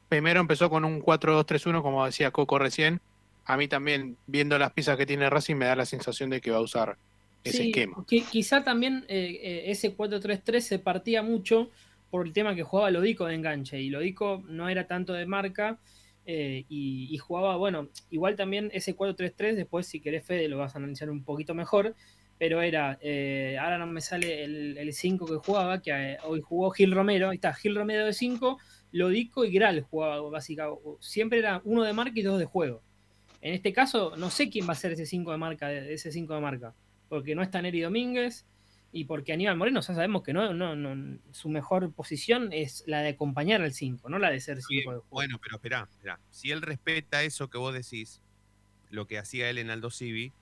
Primero empezó con un 4-2-3-1, como decía Coco recién. A mí también, viendo las piezas que tiene Racing, me da la sensación de que va a usar ese sí, esquema. Que, quizá también eh, eh, ese 4-3-3 se partía mucho por el tema que jugaba Lodico de enganche. Y Lodico no era tanto de marca. Eh, y, jugaba, bueno, igual también ese 4-3-3, después si querés Fede lo vas a analizar un poquito mejor, pero era, eh, ahora no me sale el 5 que jugaba, que eh, hoy jugó Gil Romero, ahí está, Gil Romero de 5, Lodico y Gral jugaba básicamente, siempre era uno de marca y dos de juego. En este caso, no sé quién va a ser ese 5 de marca, ese 5 de marca, porque no está Neri Domínguez y porque Aníbal Moreno ya sabemos que no, no, no su mejor posición es la de acompañar al 5, no la de ser 5 Sí, de juego. bueno, pero espera, espera. Si él respeta eso que vos decís, lo que hacía él en Aldo Civi,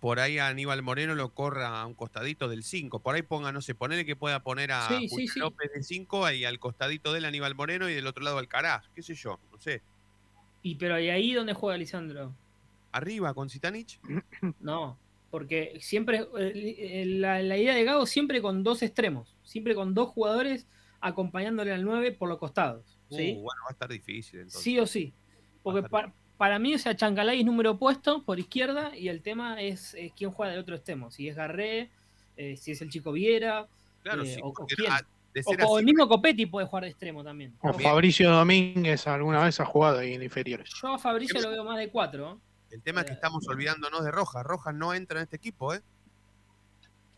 por ahí a Aníbal Moreno lo corra a un costadito del 5. Por ahí ponga, no sé, ponele que pueda poner a Sí, sí, Julián sí. López de 5 y al costadito de él Aníbal Moreno y del otro lado Alcaraz, qué sé yo, no sé. Y pero ¿y ahí dónde juega Lisandro? Arriba con Zitanich. No, porque siempre eh, eh, la, la idea de Gago siempre con dos extremos, siempre con dos jugadores acompañándole al 9 por los costados. ¿sí? Uh, bueno, va a estar difícil entonces. Sí o sí. Porque pa- para mí, o sea, Chancalay es número opuesto por izquierda y el tema es, quién juega del otro extremo. Si es Garré, eh, si es el chico Viera, Claro, eh, sí, o, o quién. ah, O- el mismo Copetti puede jugar de extremo también. O Fabricio Domínguez alguna vez ha jugado ahí en inferiores. Yo a Fabricio lo veo más de cuatro. El tema es que estamos olvidándonos de Rojas. Rojas no entra en este equipo, ¿eh?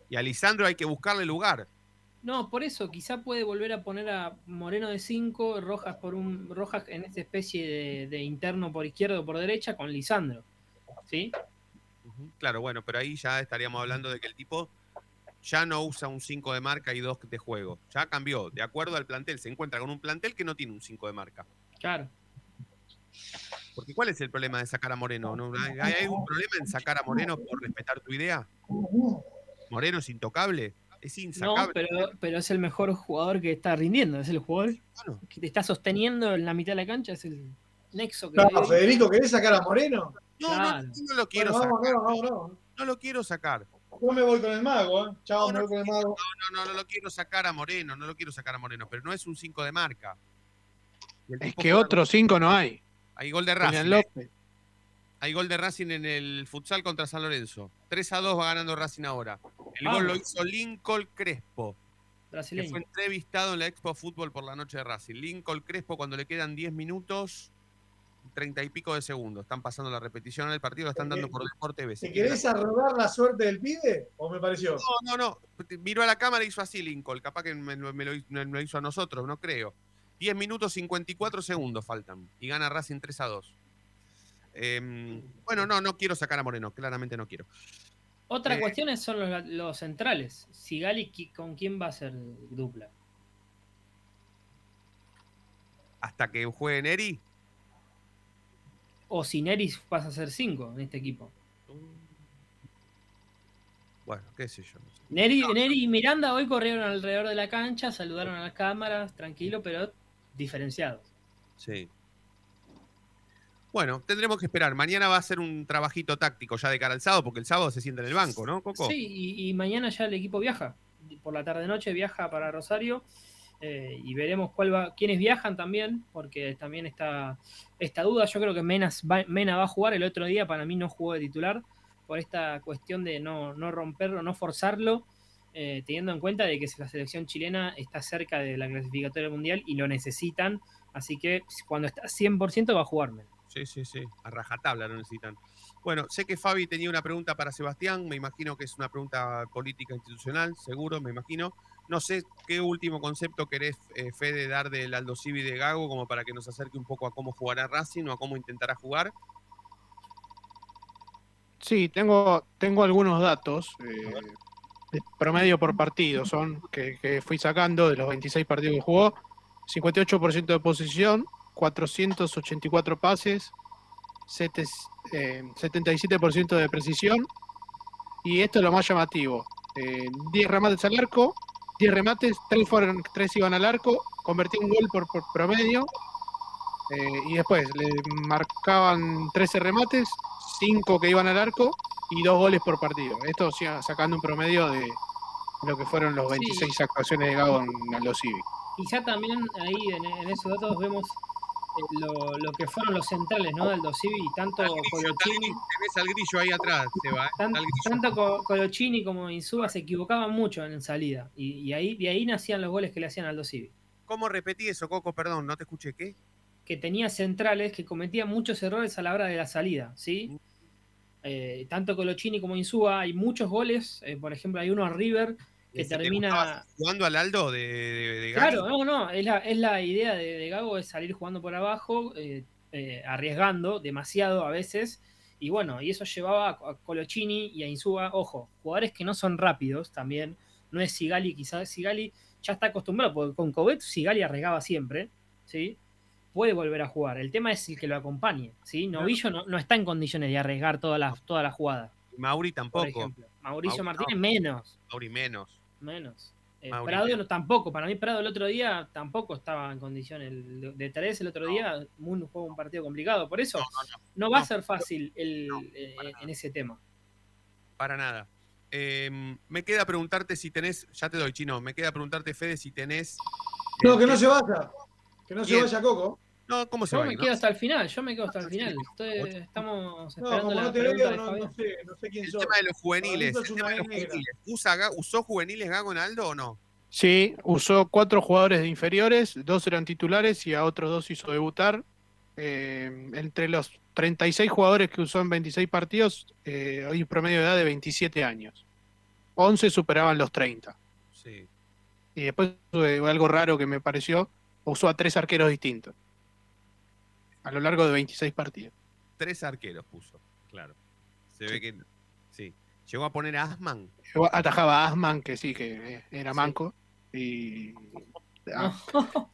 Y a Lisandro hay que buscarle lugar. No, por eso, quizá puede volver a poner a Moreno de 5, Rojas por un Rojas en esta especie de, de interno por izquierda o por derecha con Lisandro. ¿Sí? Claro, bueno, pero ahí ya estaríamos hablando de que el tipo ya no usa un 5 de marca y 2 de juego. Ya cambió, de acuerdo al plantel. Se encuentra con un plantel que no tiene un 5 de marca. Claro. Porque ¿cuál es el problema de sacar a Moreno? ¿No? ¿Hay, algún problema en sacar a Moreno por respetar tu idea? ¿Moreno es intocable? Es No, insacable. pero, pero es el mejor jugador que está rindiendo, es el jugador que te está sosteniendo en la mitad de la cancha, es el nexo que No. Federico, ¿querés sacar a Moreno? No, Claro. no, no lo quiero Bueno, vamos, sacar. no, no, no. No lo quiero sacar. Yo me voy con el mago, ¿eh? Chao, me voy con el mago. No, no, no lo quiero sacar a Moreno, no lo quiero sacar a Moreno, pero no es un 5 de marca. Es que otro cinco no hay. Hay gol de Racing. ¿eh? López. Hay gol de Racing en el futsal contra San Lorenzo. 3 a 2 va ganando Racing ahora. El gol lo hizo Lincoln Crespo, que Brasileño. fue entrevistado en la Expo Fútbol por la noche de Racing. Lincoln Crespo, cuando le quedan 10 minutos, 30 y pico de segundos. Están pasando la repetición del partido, lo están dando por Deporte TV. ¿Te querés arrogar la suerte del pibe? ¿O me pareció? No, no, no. Miró a la cámara y hizo así Lincoln. Capaz que me, me lo, hizo- me lo hizo a nosotros, no creo. 10 minutos 54 segundos faltan. Y gana Racing 3 a 2. Em, bueno, no, no quiero sacar a Moreno. Claramente no quiero. Otra Eh, cuestión es- son los, los centrales. Sigali, ¿con quién va a ser dupla? Hasta que juegue Neri. O si Neris pasa a ser 5 en este equipo. Bueno, qué sé yo. no sé. Neri, Neri y Miranda hoy corrieron alrededor de la cancha, saludaron a las cámaras, tranquilo, pero diferenciados. Sí. Bueno, tendremos que esperar. Mañana va a ser un trabajito táctico ya de cara al sábado, porque el sábado se sienta en el banco, ¿no, Coco? Sí, y, y mañana ya el equipo viaja. Por la tarde-noche viaja para Rosario. eh, y veremos cuál va, quiénes viajan también, porque también está esta duda. Yo creo que Menas va- Mena va a jugar. El otro día para mí no jugó de titular por esta cuestión de no, no romperlo, no forzarlo, eh, teniendo en cuenta de que la selección chilena está cerca de la clasificatoria mundial y lo necesitan. Así que cuando está 100% va a jugar Mena. Sí, sí, sí. A rajatabla lo necesitan. Bueno, sé que Fabi tenía una pregunta para Sebastián. Me imagino que es una pregunta política institucional, seguro, me imagino. No sé qué último concepto querés, eh, Fede, dar del Aldo Civi de Gago, como para que nos acerque un poco a cómo jugará Racing o a cómo intentará jugar. Sí, tengo, tengo algunos datos. eh, de promedio por partido son que, que fui sacando de los 26 partidos que jugó. 58% de posición, 484 pases, sete- eh, 77% de precisión. Y esto es lo más llamativo. eh, 10 remates al arco, 10 remates, 3, fueron, 3 iban al arco, convertí un gol por, por promedio. eh, y después le marcaban 13 remates, 5 que iban al arco y 2 goles por partido. Esto sí, sacando un promedio de lo que fueron los 26 actuaciones de Gago en Aldo Civi. Quizá también ahí en, en esos datos vemos eh, lo, lo que fueron los centrales, ¿no? Del Dosivi, tanto Colochini, Tenés al grillo ahí atrás, Seba. ¿eh? tan- tanto Co- Colochini como Insúa se equivocaban mucho en salida. Y, y ahí, de ahí nacían los goles que le hacían al Dosivi. ¿Cómo repetí eso, Coco? Perdón, no te escuché. ¿Qué? Que tenía centrales que cometían muchos errores a la hora de la salida, ¿sí? Eh, tanto Colochini como Insúa hay muchos goles. eh, por ejemplo, hay uno a River que ¿Te termina. Jugando al Aldo de, de, de Gatti? Claro, no, no, es la, es la idea de, de Gago es salir jugando por abajo, eh, eh, arriesgando demasiado a veces Y bueno, y eso llevaba a Colochini y a Insúa, ojo, jugadores que no son rápidos también. No es Sigali, quizás Sigali ya está acostumbrado, porque con Covet Sigali arregaba siempre, ¿sí? Puede volver a jugar. El tema es el que lo acompañe, ¿sí? Novillo no, no está en condiciones de arriesgar toda la, toda la jugada. Mauri por tampoco. ejemplo. Mauricio Mauri Martínez no. menos, Mauri menos. menos. Eh, Mauri Prado menos. tampoco, para mí Prado el otro día tampoco estaba en condiciones. De, de tres el otro día, Moon jugó un partido complicado. Por eso no, va a ser fácil el, eh, en ese tema. Para nada. Eh, me queda preguntarte si tenés, ya te doy chino, me queda preguntarte, Fede, si tenés. No, que no se vaya. Que no se Bien. vaya Coco. No, ¿cómo se Yo va? a me quedo no? hasta el final, yo me quedo hasta el final. Estoy- estamos No, esperando como la no te veo, no, no sé, no sé quién El sos. tema de los juveniles. El tema de los juveniles. ¿Usa Ga- ¿Usó juveniles Gago Aldo o no? Sí, usó cuatro jugadores de inferiores, dos eran titulares y a otros dos hizo debutar. Eh, entre los 36 jugadores que usó en 26 partidos, eh, hay un promedio de edad de 27 años. 11 superaban los 30. Sí. Y después eh, algo raro que me pareció, usó a tres arqueros distintos a lo largo de 26 partidos. Tres arqueros puso, claro. Se ve que. Sí. Llegó a poner a Asman. Atajaba a Asman, que sí, que era manco, y a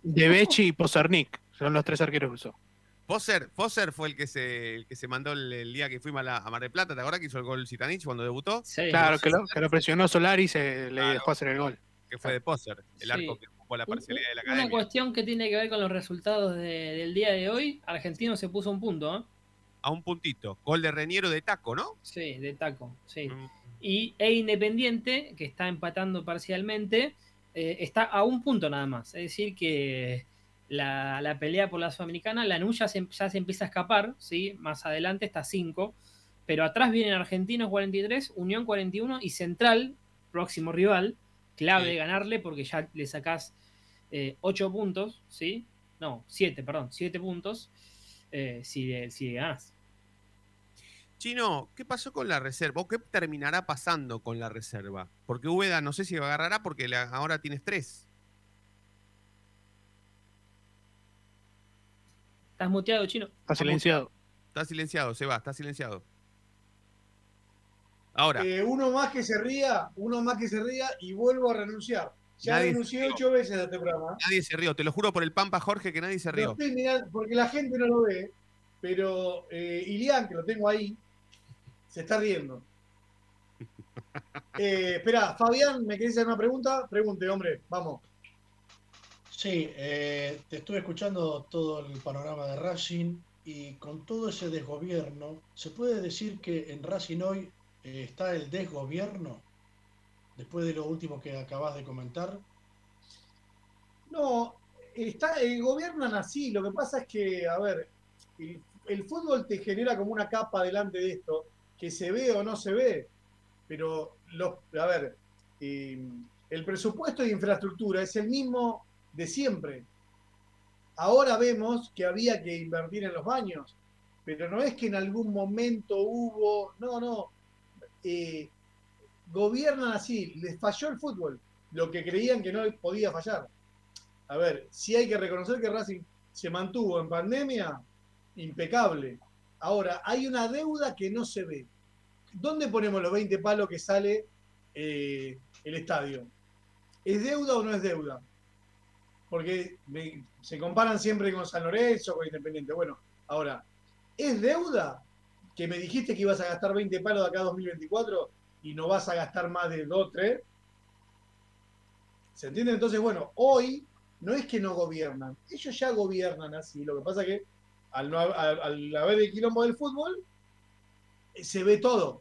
Debechi y Pozernik, son los tres arqueros que usó. Poser, Poser fue el que se, el que se mandó el, el día que fuimos a, la- a Mar del Plata, ¿te acuerdas que hizo el gol Zitanich cuando debutó? claro, que lo, que lo presionó Solari y se le Claro. dejó hacer el gol. Que fue de Poser, el Sí. arco que la parcialidad de la Una academia. cuestión que tiene que ver con los resultados de- del día de hoy. Argentino se puso un punto, ¿eh? A un puntito. Gol de Reñero de taco, ¿no? Sí, de taco, sí. Mm. Y e Independiente, que está empatando parcialmente, eh, está a un punto nada más. Es decir, que la, la pelea por la Sudamericana, la ya se, ya se empieza a escapar, ¿sí? Más adelante está a 5. Pero atrás vienen Argentinos 43, Unión 41 y Central, próximo rival, clave Sí. ganarle porque ya le sacás 8 puntos, ¿sí? No, 7, perdón, 7 puntos eh, si, de- si ganás. Chino, ¿qué pasó con la reserva? ¿O qué terminará pasando con la reserva? Porque Úbeda no sé si agarrará porque la- ahora tienes tres. ¿Estás muteado, chino? Está silenciado. Está silenciado, se va, está silenciado. Ahora, Eh, uno más que se ría, uno más que se ría y vuelvo a renunciar. Ya Nadie renuncié ocho veces a este programa. nadie se rió, te lo juro por el Pampa Jorge que nadie se rió. estoy mirando porque la gente no lo ve, pero eh, Ilián, que lo tengo ahí, se está riendo. Eh, espera, Fabián, ¿me querés hacer una pregunta? Pregunte, hombre, vamos. Sí, eh, te estuve escuchando todo el panorama de Racing y con todo ese desgobierno, ¿se puede decir que en Racing hoy está el desgobierno? Después de lo último que acabas de comentar. No, está, eh, gobiernan así. Lo que pasa es que, a ver, el, el fútbol te genera como una capa delante de esto, que se ve o no se ve. Pero, los, a ver, eh, el presupuesto de infraestructura es el mismo de siempre. Ahora vemos que había que invertir en los baños, pero no es que en algún momento hubo, no, no, eh, gobiernan así, les falló el fútbol, lo que creían que no podía fallar. A ver, si hay que reconocer que Racing se mantuvo en pandemia, impecable. Ahora, hay una deuda que no se ve. ¿Dónde ponemos los 20 palos que sale eh, el estadio? ¿Es deuda o no es deuda? Porque se comparan siempre con San Lorenzo, con Independiente. Bueno, ahora, ¿es deuda que me dijiste que ibas a gastar 20 palos de acá a 2024 y no vas a gastar más de 2, 3? ¿Se entiende? Entonces, bueno, hoy no es que no gobiernan, ellos ya gobiernan así. Lo que pasa que al, no, al haber el quilombo del fútbol, eh, se ve todo.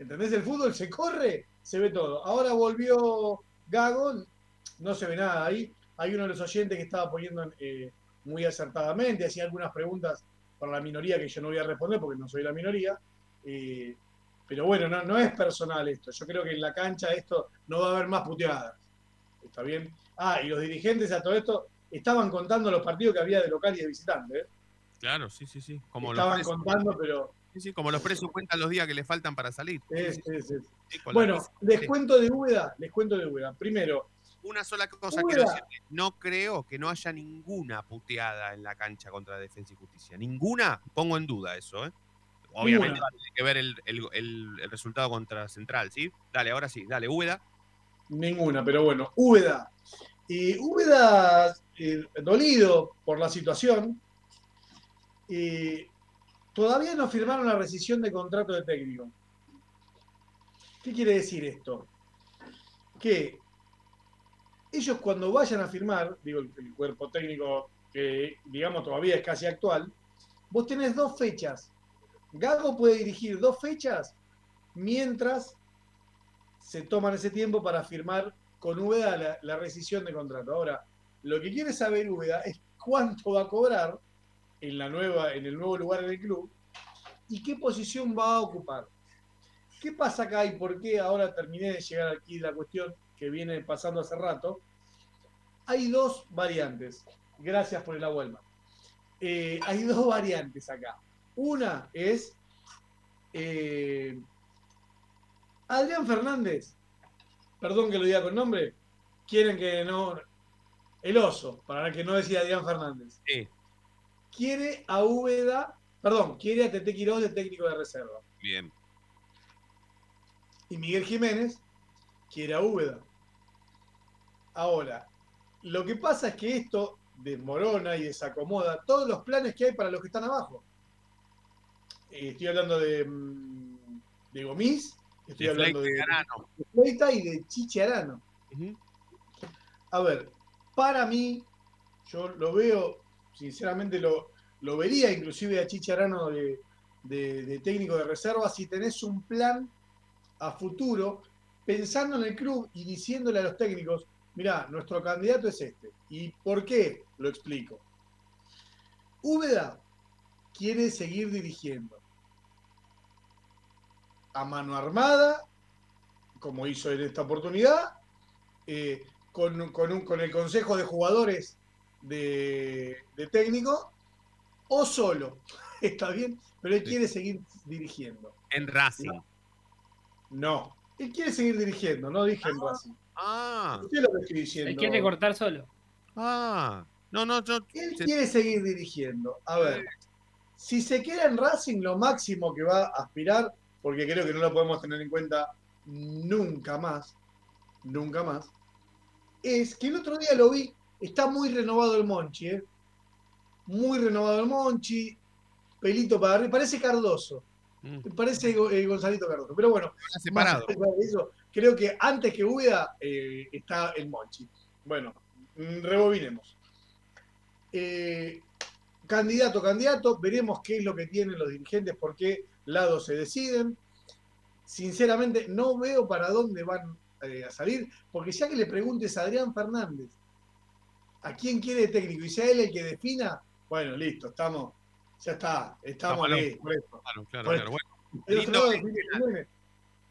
¿Entendés? El fútbol se corre, se ve todo. Ahora volvió Gago, no se ve nada ahí. Hay uno de los oyentes que estaba poniendo eh, muy acertadamente, hacía algunas preguntas para la minoría que yo no voy a responder porque no soy la minoría. Eh, pero bueno, no, no es personal esto. Yo creo que en la cancha esto no va a haber más puteadas. ¿Está bien? Ah, y los dirigentes a todo esto estaban contando los partidos que había de local y de visitante. ¿eh? Claro, sí, sí, sí. Como Estaban contando, pero. sí, sí, como los presos cuentan los días que le faltan para salir. Sí, sí, sí. Bueno, les cuento de Úbeda, les cuento de Úbeda. Primero, Una sola cosa quiero decirte. No creo que no haya ninguna puteada en la cancha contra Defensa y Justicia. Ninguna, pongo en duda eso, ¿eh? Obviamente Ninguna. tiene que ver el, el- el- el resultado contra Central, ¿sí? Dale, ahora sí, dale, Úbeda. Ninguna, pero bueno, Úbeda. Y Úbeda, eh, dolido por la situación, eh, todavía no firmaron la rescisión de contrato de técnico. ¿Qué quiere decir esto? Que ellos cuando vayan a firmar, digo, el, cuerpo técnico que digamos todavía es casi actual, vos tenés dos fechas. Gago puede dirigir dos fechas mientras se toman ese tiempo para firmar con Úbeda la, rescisión de contrato. Ahora, lo que quiere saber Úbeda es cuánto va a cobrar en, la nueva, en el nuevo lugar en el club y qué posición va a ocupar. ¿Qué pasa acá y por qué ahora terminé de llegar aquí la cuestión que viene pasando hace rato? Hay dos variantes. Gracias por el mar. Eh, hay dos variantes acá. Una es eh, Adrián Fernández, perdón que lo diga con nombre, quieren que no. El oso, para que no decía Adrián Fernández. Sí, Quiere a Úbeda, perdón, quiere a Tete Quiroz de técnico de reserva. bien. Y Miguel Jiménez quiere a Úbeda. Ahora, lo que pasa es que esto desmorona y desacomoda todos los planes que hay para los que están abajo. Eh, Estoy hablando de, mm, de Gomis, estoy De hablando de, de Fleita y de Chichi Arano. A ver, para mí, yo lo veo, sinceramente lo, lo vería inclusive a Chichi Arano de, de- de técnico de reserva si tenés un plan a futuro, pensando en el club y diciéndole a los técnicos, mirá, nuestro candidato es este. ¿Y por qué? Lo explico. Úbeda quiere seguir dirigiendo a mano armada, como hizo en esta oportunidad, eh, con, con un- con el consejo de jugadores de, de técnico, o solo. Está bien, pero él quiere seguir dirigiendo. En Racing. No, él quiere seguir dirigiendo, no dije en Racing. Ah, ¿Qué es lo que estoy diciendo? Él quiere cortar solo. ah. No, no, yo. Él se- quiere seguir dirigiendo. A ver, si se queda en Racing, lo máximo que va a aspirar, porque creo que no lo podemos tener en cuenta nunca más, nunca más, es que el otro día lo vi, está muy renovado el Monchi, ¿eh? Muy renovado el Monchi, pelito para arriba, parece Cardoso. Parece eh, Gonzalito Cardoso. Pero bueno, separado. eso, creo que antes que Úbeda eh, está el Monchi. Bueno, mm, rebobinemos. Eh, candidato, candidato, veremos qué es lo que tienen los dirigentes, por qué lados se deciden. Sinceramente, no veo para dónde van eh, a salir, porque ya que le preguntes a Adrián Fernández a quién quiere técnico y sea él el que defina, bueno, listo, estamos, ya está, estamos ahí. por eso. Claro, claro, Por claro. Bueno, otro lado que- define Jiménez.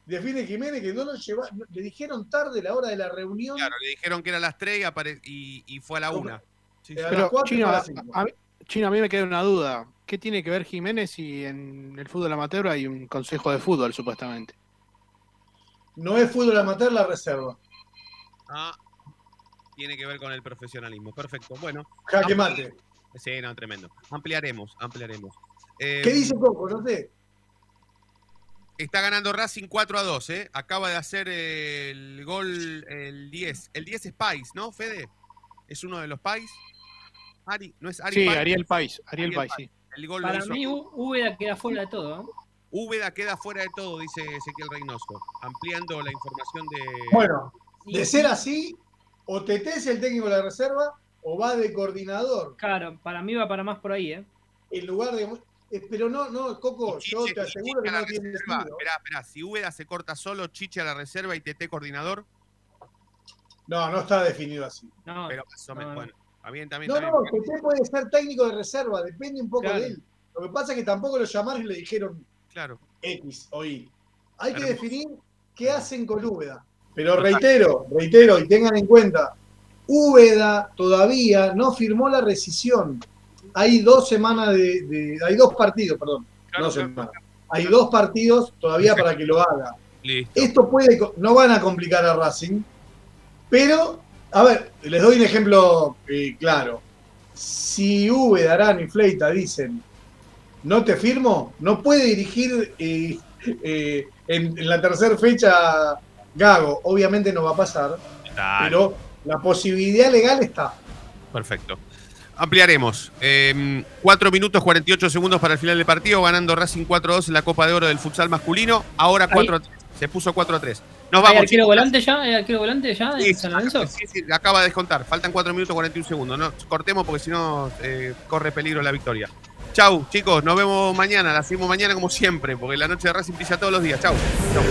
Define Jiménez que no lo lleva, no- le dijeron tarde la hora de la reunión. Claro, le dijeron que era a las 3 y, apare- y, y fue a la 1. Sí, sí. Pero, Chino, a, a- Chino, a mí me queda una duda. ¿Qué tiene que ver Jiménez si en el fútbol amateur hay un consejo de fútbol, supuestamente? No es fútbol amateur la reserva. Ah, tiene que ver con el profesionalismo. Perfecto. Bueno. Jaque mate. Sí, no, tremendo. Ampliaremos, ampliaremos. Eh, ¿Qué dice Coco? No sé. Está ganando Racing 4 a 2, ¿eh? Acaba de hacer el gol el 10. El 10 es Pais, ¿no, Fede? ¿Es uno de los Pais? Ari, ¿no es Ari Sí, Pais? Ariel Pais, Ariel Pais, sí. El gol Para mí, Úbeda queda fuera de todo. ¿eh? Úbeda queda fuera de todo, dice Ezequiel Reynoso. Ampliando la información de. Bueno, de ser así, o Tete es el técnico de la reserva o va de coordinador. Claro, para mí va para más por ahí, ¿eh? En lugar de. eh, Pero no, no, Coco, yo te aseguro que no tiene reserva. sentido. Esperá, esperá. Si Úbeda se corta solo, Chiche a la reserva y Tete coordinador. No, no está definido así. No, Pero más o no, menos. no. Bueno, bien, también. No, no, Tete puede ser técnico de reserva, depende un poco Claro. de él. Lo que pasa es que tampoco lo llamaron y le dijeron Claro. X o Y. Hay que definir qué hacen con Úbeda. Pero reitero, reitero, y tengan en cuenta, Úbeda todavía no firmó la rescisión. Hay dos semanas de, de- hay dos partidos, perdón, Claro, no claro. semanas. Hay dos partidos todavía para que lo haga. Listo. Esto puede, no van a complicar a Racing, pero, a ver, les doy un ejemplo eh, claro. Si Úbeda, Arán y Fleita dicen, no te firmo, no puede dirigir eh, eh, en, en la tercera fecha Gago. Obviamente no va a pasar, Dale. pero la posibilidad legal está. Perfecto. Ampliaremos. Eh, 4 minutos 48 segundos para el final del partido, ganando Racing 4-2 en la Copa de Oro del futsal masculino. Ahora 4-3. Se puso 4-3. Nos ¿Hay vamos. arquero chicos. volante ya? ¿Hay arquero volante ya Sí, en San Lorenzo? Sí, sí, acaba de descontar. Faltan 4 minutos 41 segundos. No, cortemos porque si no eh, corre peligro la victoria. Chau, chicos. Nos vemos mañana. La seguimos mañana como siempre, porque la noche de Racing brilla todos los días. Chau. Chau.